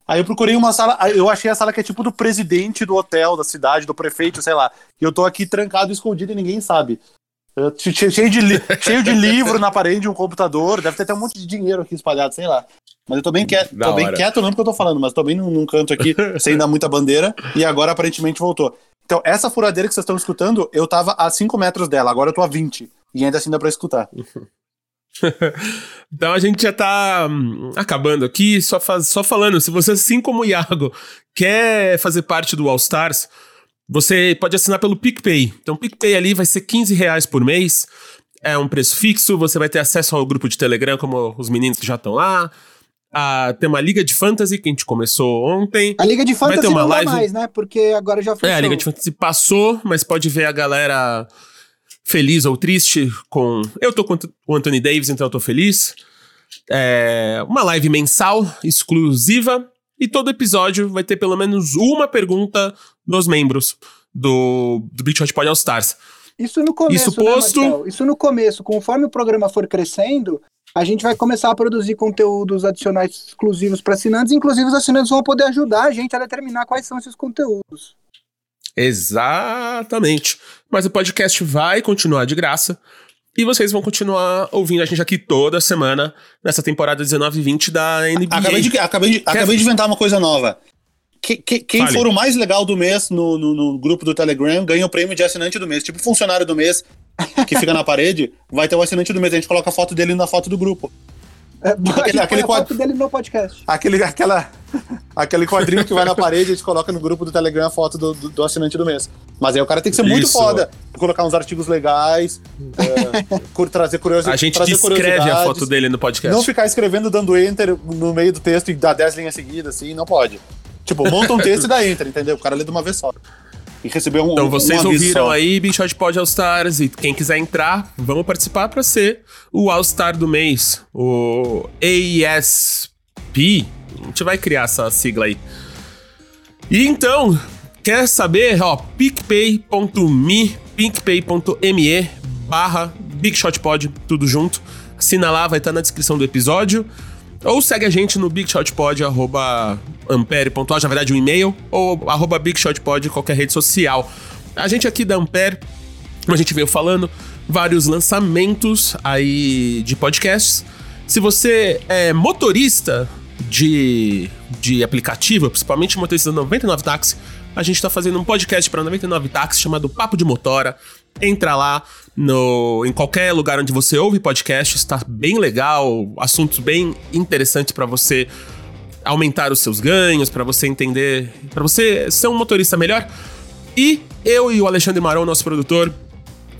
Aí eu procurei uma sala, eu achei a sala que é tipo do presidente do hotel, da cidade, do prefeito, sei lá. E eu tô aqui trancado, escondido e ninguém sabe. Cheio de, cheio de livro na parede de um computador. Deve ter até um monte de dinheiro aqui espalhado, sei lá. Mas eu tô bem quieto, tô bem quieto, não porque eu tô falando, mas tô bem num, num canto aqui, sem dar muita bandeira, e agora aparentemente voltou. Então, essa furadeira que vocês estão escutando, eu tava a 5 metros dela, agora eu tô a 20. E ainda assim dá pra escutar. então a gente já tá hum, acabando aqui, só, faz, só falando, se você, assim como o Iago, quer fazer parte do All Stars, você pode assinar pelo PicPay. Então, o PicPay ali vai ser 15 reais por mês. É um preço fixo, você vai ter acesso ao grupo de Telegram, como os meninos que já estão lá. Ah, tem uma Liga de Fantasy que a gente começou ontem. A Liga de Fantasy vai ter uma não live... mais, né? Porque agora já foi. É, a Liga de Fantasy passou, mas pode ver a galera feliz ou triste com. Eu tô com o Anthony Davis, então eu tô feliz. É uma live mensal, exclusiva. E todo episódio vai ter pelo menos uma pergunta dos membros do, do Big Shot Pod All Stars. Isso no começo, Isso né, posto... Né, Isso no começo. Conforme o programa for crescendo, a gente vai começar a produzir conteúdos adicionais exclusivos para assinantes. Inclusive, os assinantes vão poder ajudar a gente a determinar quais são esses conteúdos. Exatamente. Mas o podcast vai continuar de graça. E vocês vão continuar ouvindo a gente aqui toda semana nessa temporada 19 e 20 da NBA. Acabei de, acabei de, acabei de inventar uma coisa nova. Que, que, quem Fale. for o mais legal do mês no, no, no, grupo do Telegram ganha o prêmio de assinante do mês. Tipo funcionário do mês que fica na parede, vai ter o assinante do mês. A gente coloca a foto dele na foto do grupo. É, aquele, aquele quadro... dele no podcast. Aquele, aquela, aquele quadrinho que vai na parede, a gente coloca no grupo do Telegram a foto do, do, do assinante do mês. Mas aí o cara tem que ser muito Isso. foda. Colocar uns artigos legais, é, trazer curiosidades. A gente descreve a foto dele no podcast. Não ficar escrevendo, dando enter no meio do texto e dar 10 linhas seguidas, assim, não pode. Tipo, monta um texto e dá enter, entendeu? O cara lê de uma vez só e receber um Então vocês um ouviram só. aí Big Shot Pod All Stars e quem quiser entrar, vamos participar para ser o All Star do mês, o AESP. A gente vai criar essa sigla aí. E então, quer saber, ó, picpay.me, picpay.me barra Big Shot Pod, tudo junto. Assina lá, vai estar na descrição do episódio. Ou segue a gente no bigshotpod, arroba ampere.au, na verdade um e-mail, ou arroba bigshotpod, qualquer rede social. A gente aqui da Ampere, como a gente veio falando, vários lançamentos aí de podcasts. Se você é motorista de, de aplicativo, principalmente motorista da 99 Táxi, a gente está fazendo um podcast para 99 Táxi chamado Papo de Motora. Entra lá no, em qualquer lugar onde você ouve podcast, está bem legal, assuntos bem interessantes para você aumentar os seus ganhos, para você entender, para você ser um motorista melhor. E eu e o Alexandre Marão, nosso produtor,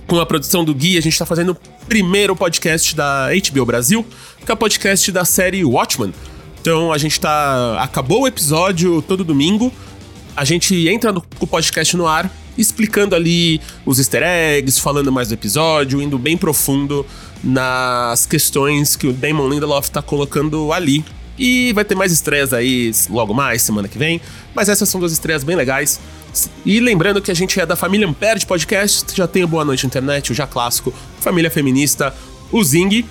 com a produção do Gui, a gente está fazendo o primeiro podcast da HBO Brasil, que é o podcast da série Watchmen. Então a gente tá. Acabou o episódio todo domingo. A gente entra no, com o podcast no ar explicando ali os easter eggs, falando mais do episódio, indo bem profundo nas questões que o Damon Lindelof tá colocando ali. E vai ter mais estreias aí logo mais, semana que vem. Mas essas são duas estreias bem legais. E lembrando que a gente é da família Ampere de podcast, já tem o Boa Noite Internet, o Já Clássico, Família Feminista, o Zing.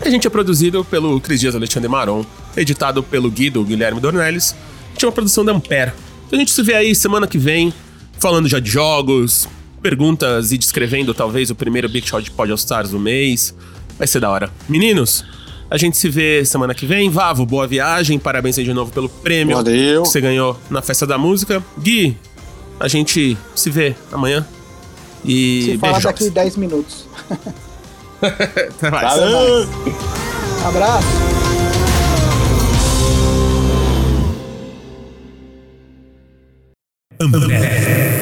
A gente é produzido pelo Cris Dias Alexandre Maron, editado pelo Guido Guilherme Dornelles. A gente é uma produção da Ampere. Então a gente se vê aí semana que vem falando já de jogos, perguntas e descrevendo talvez o primeiro Big Shot Pod All Stars do mês. Vai ser da hora. Meninos, a gente se vê semana que vem. Vavo, boa viagem. Parabéns aí de novo pelo prêmio Valeu. que você ganhou na festa da música. Gui, a gente se vê amanhã. E se fala daqui 10 minutos. Até mais. Valeu. Abraço. Abraço.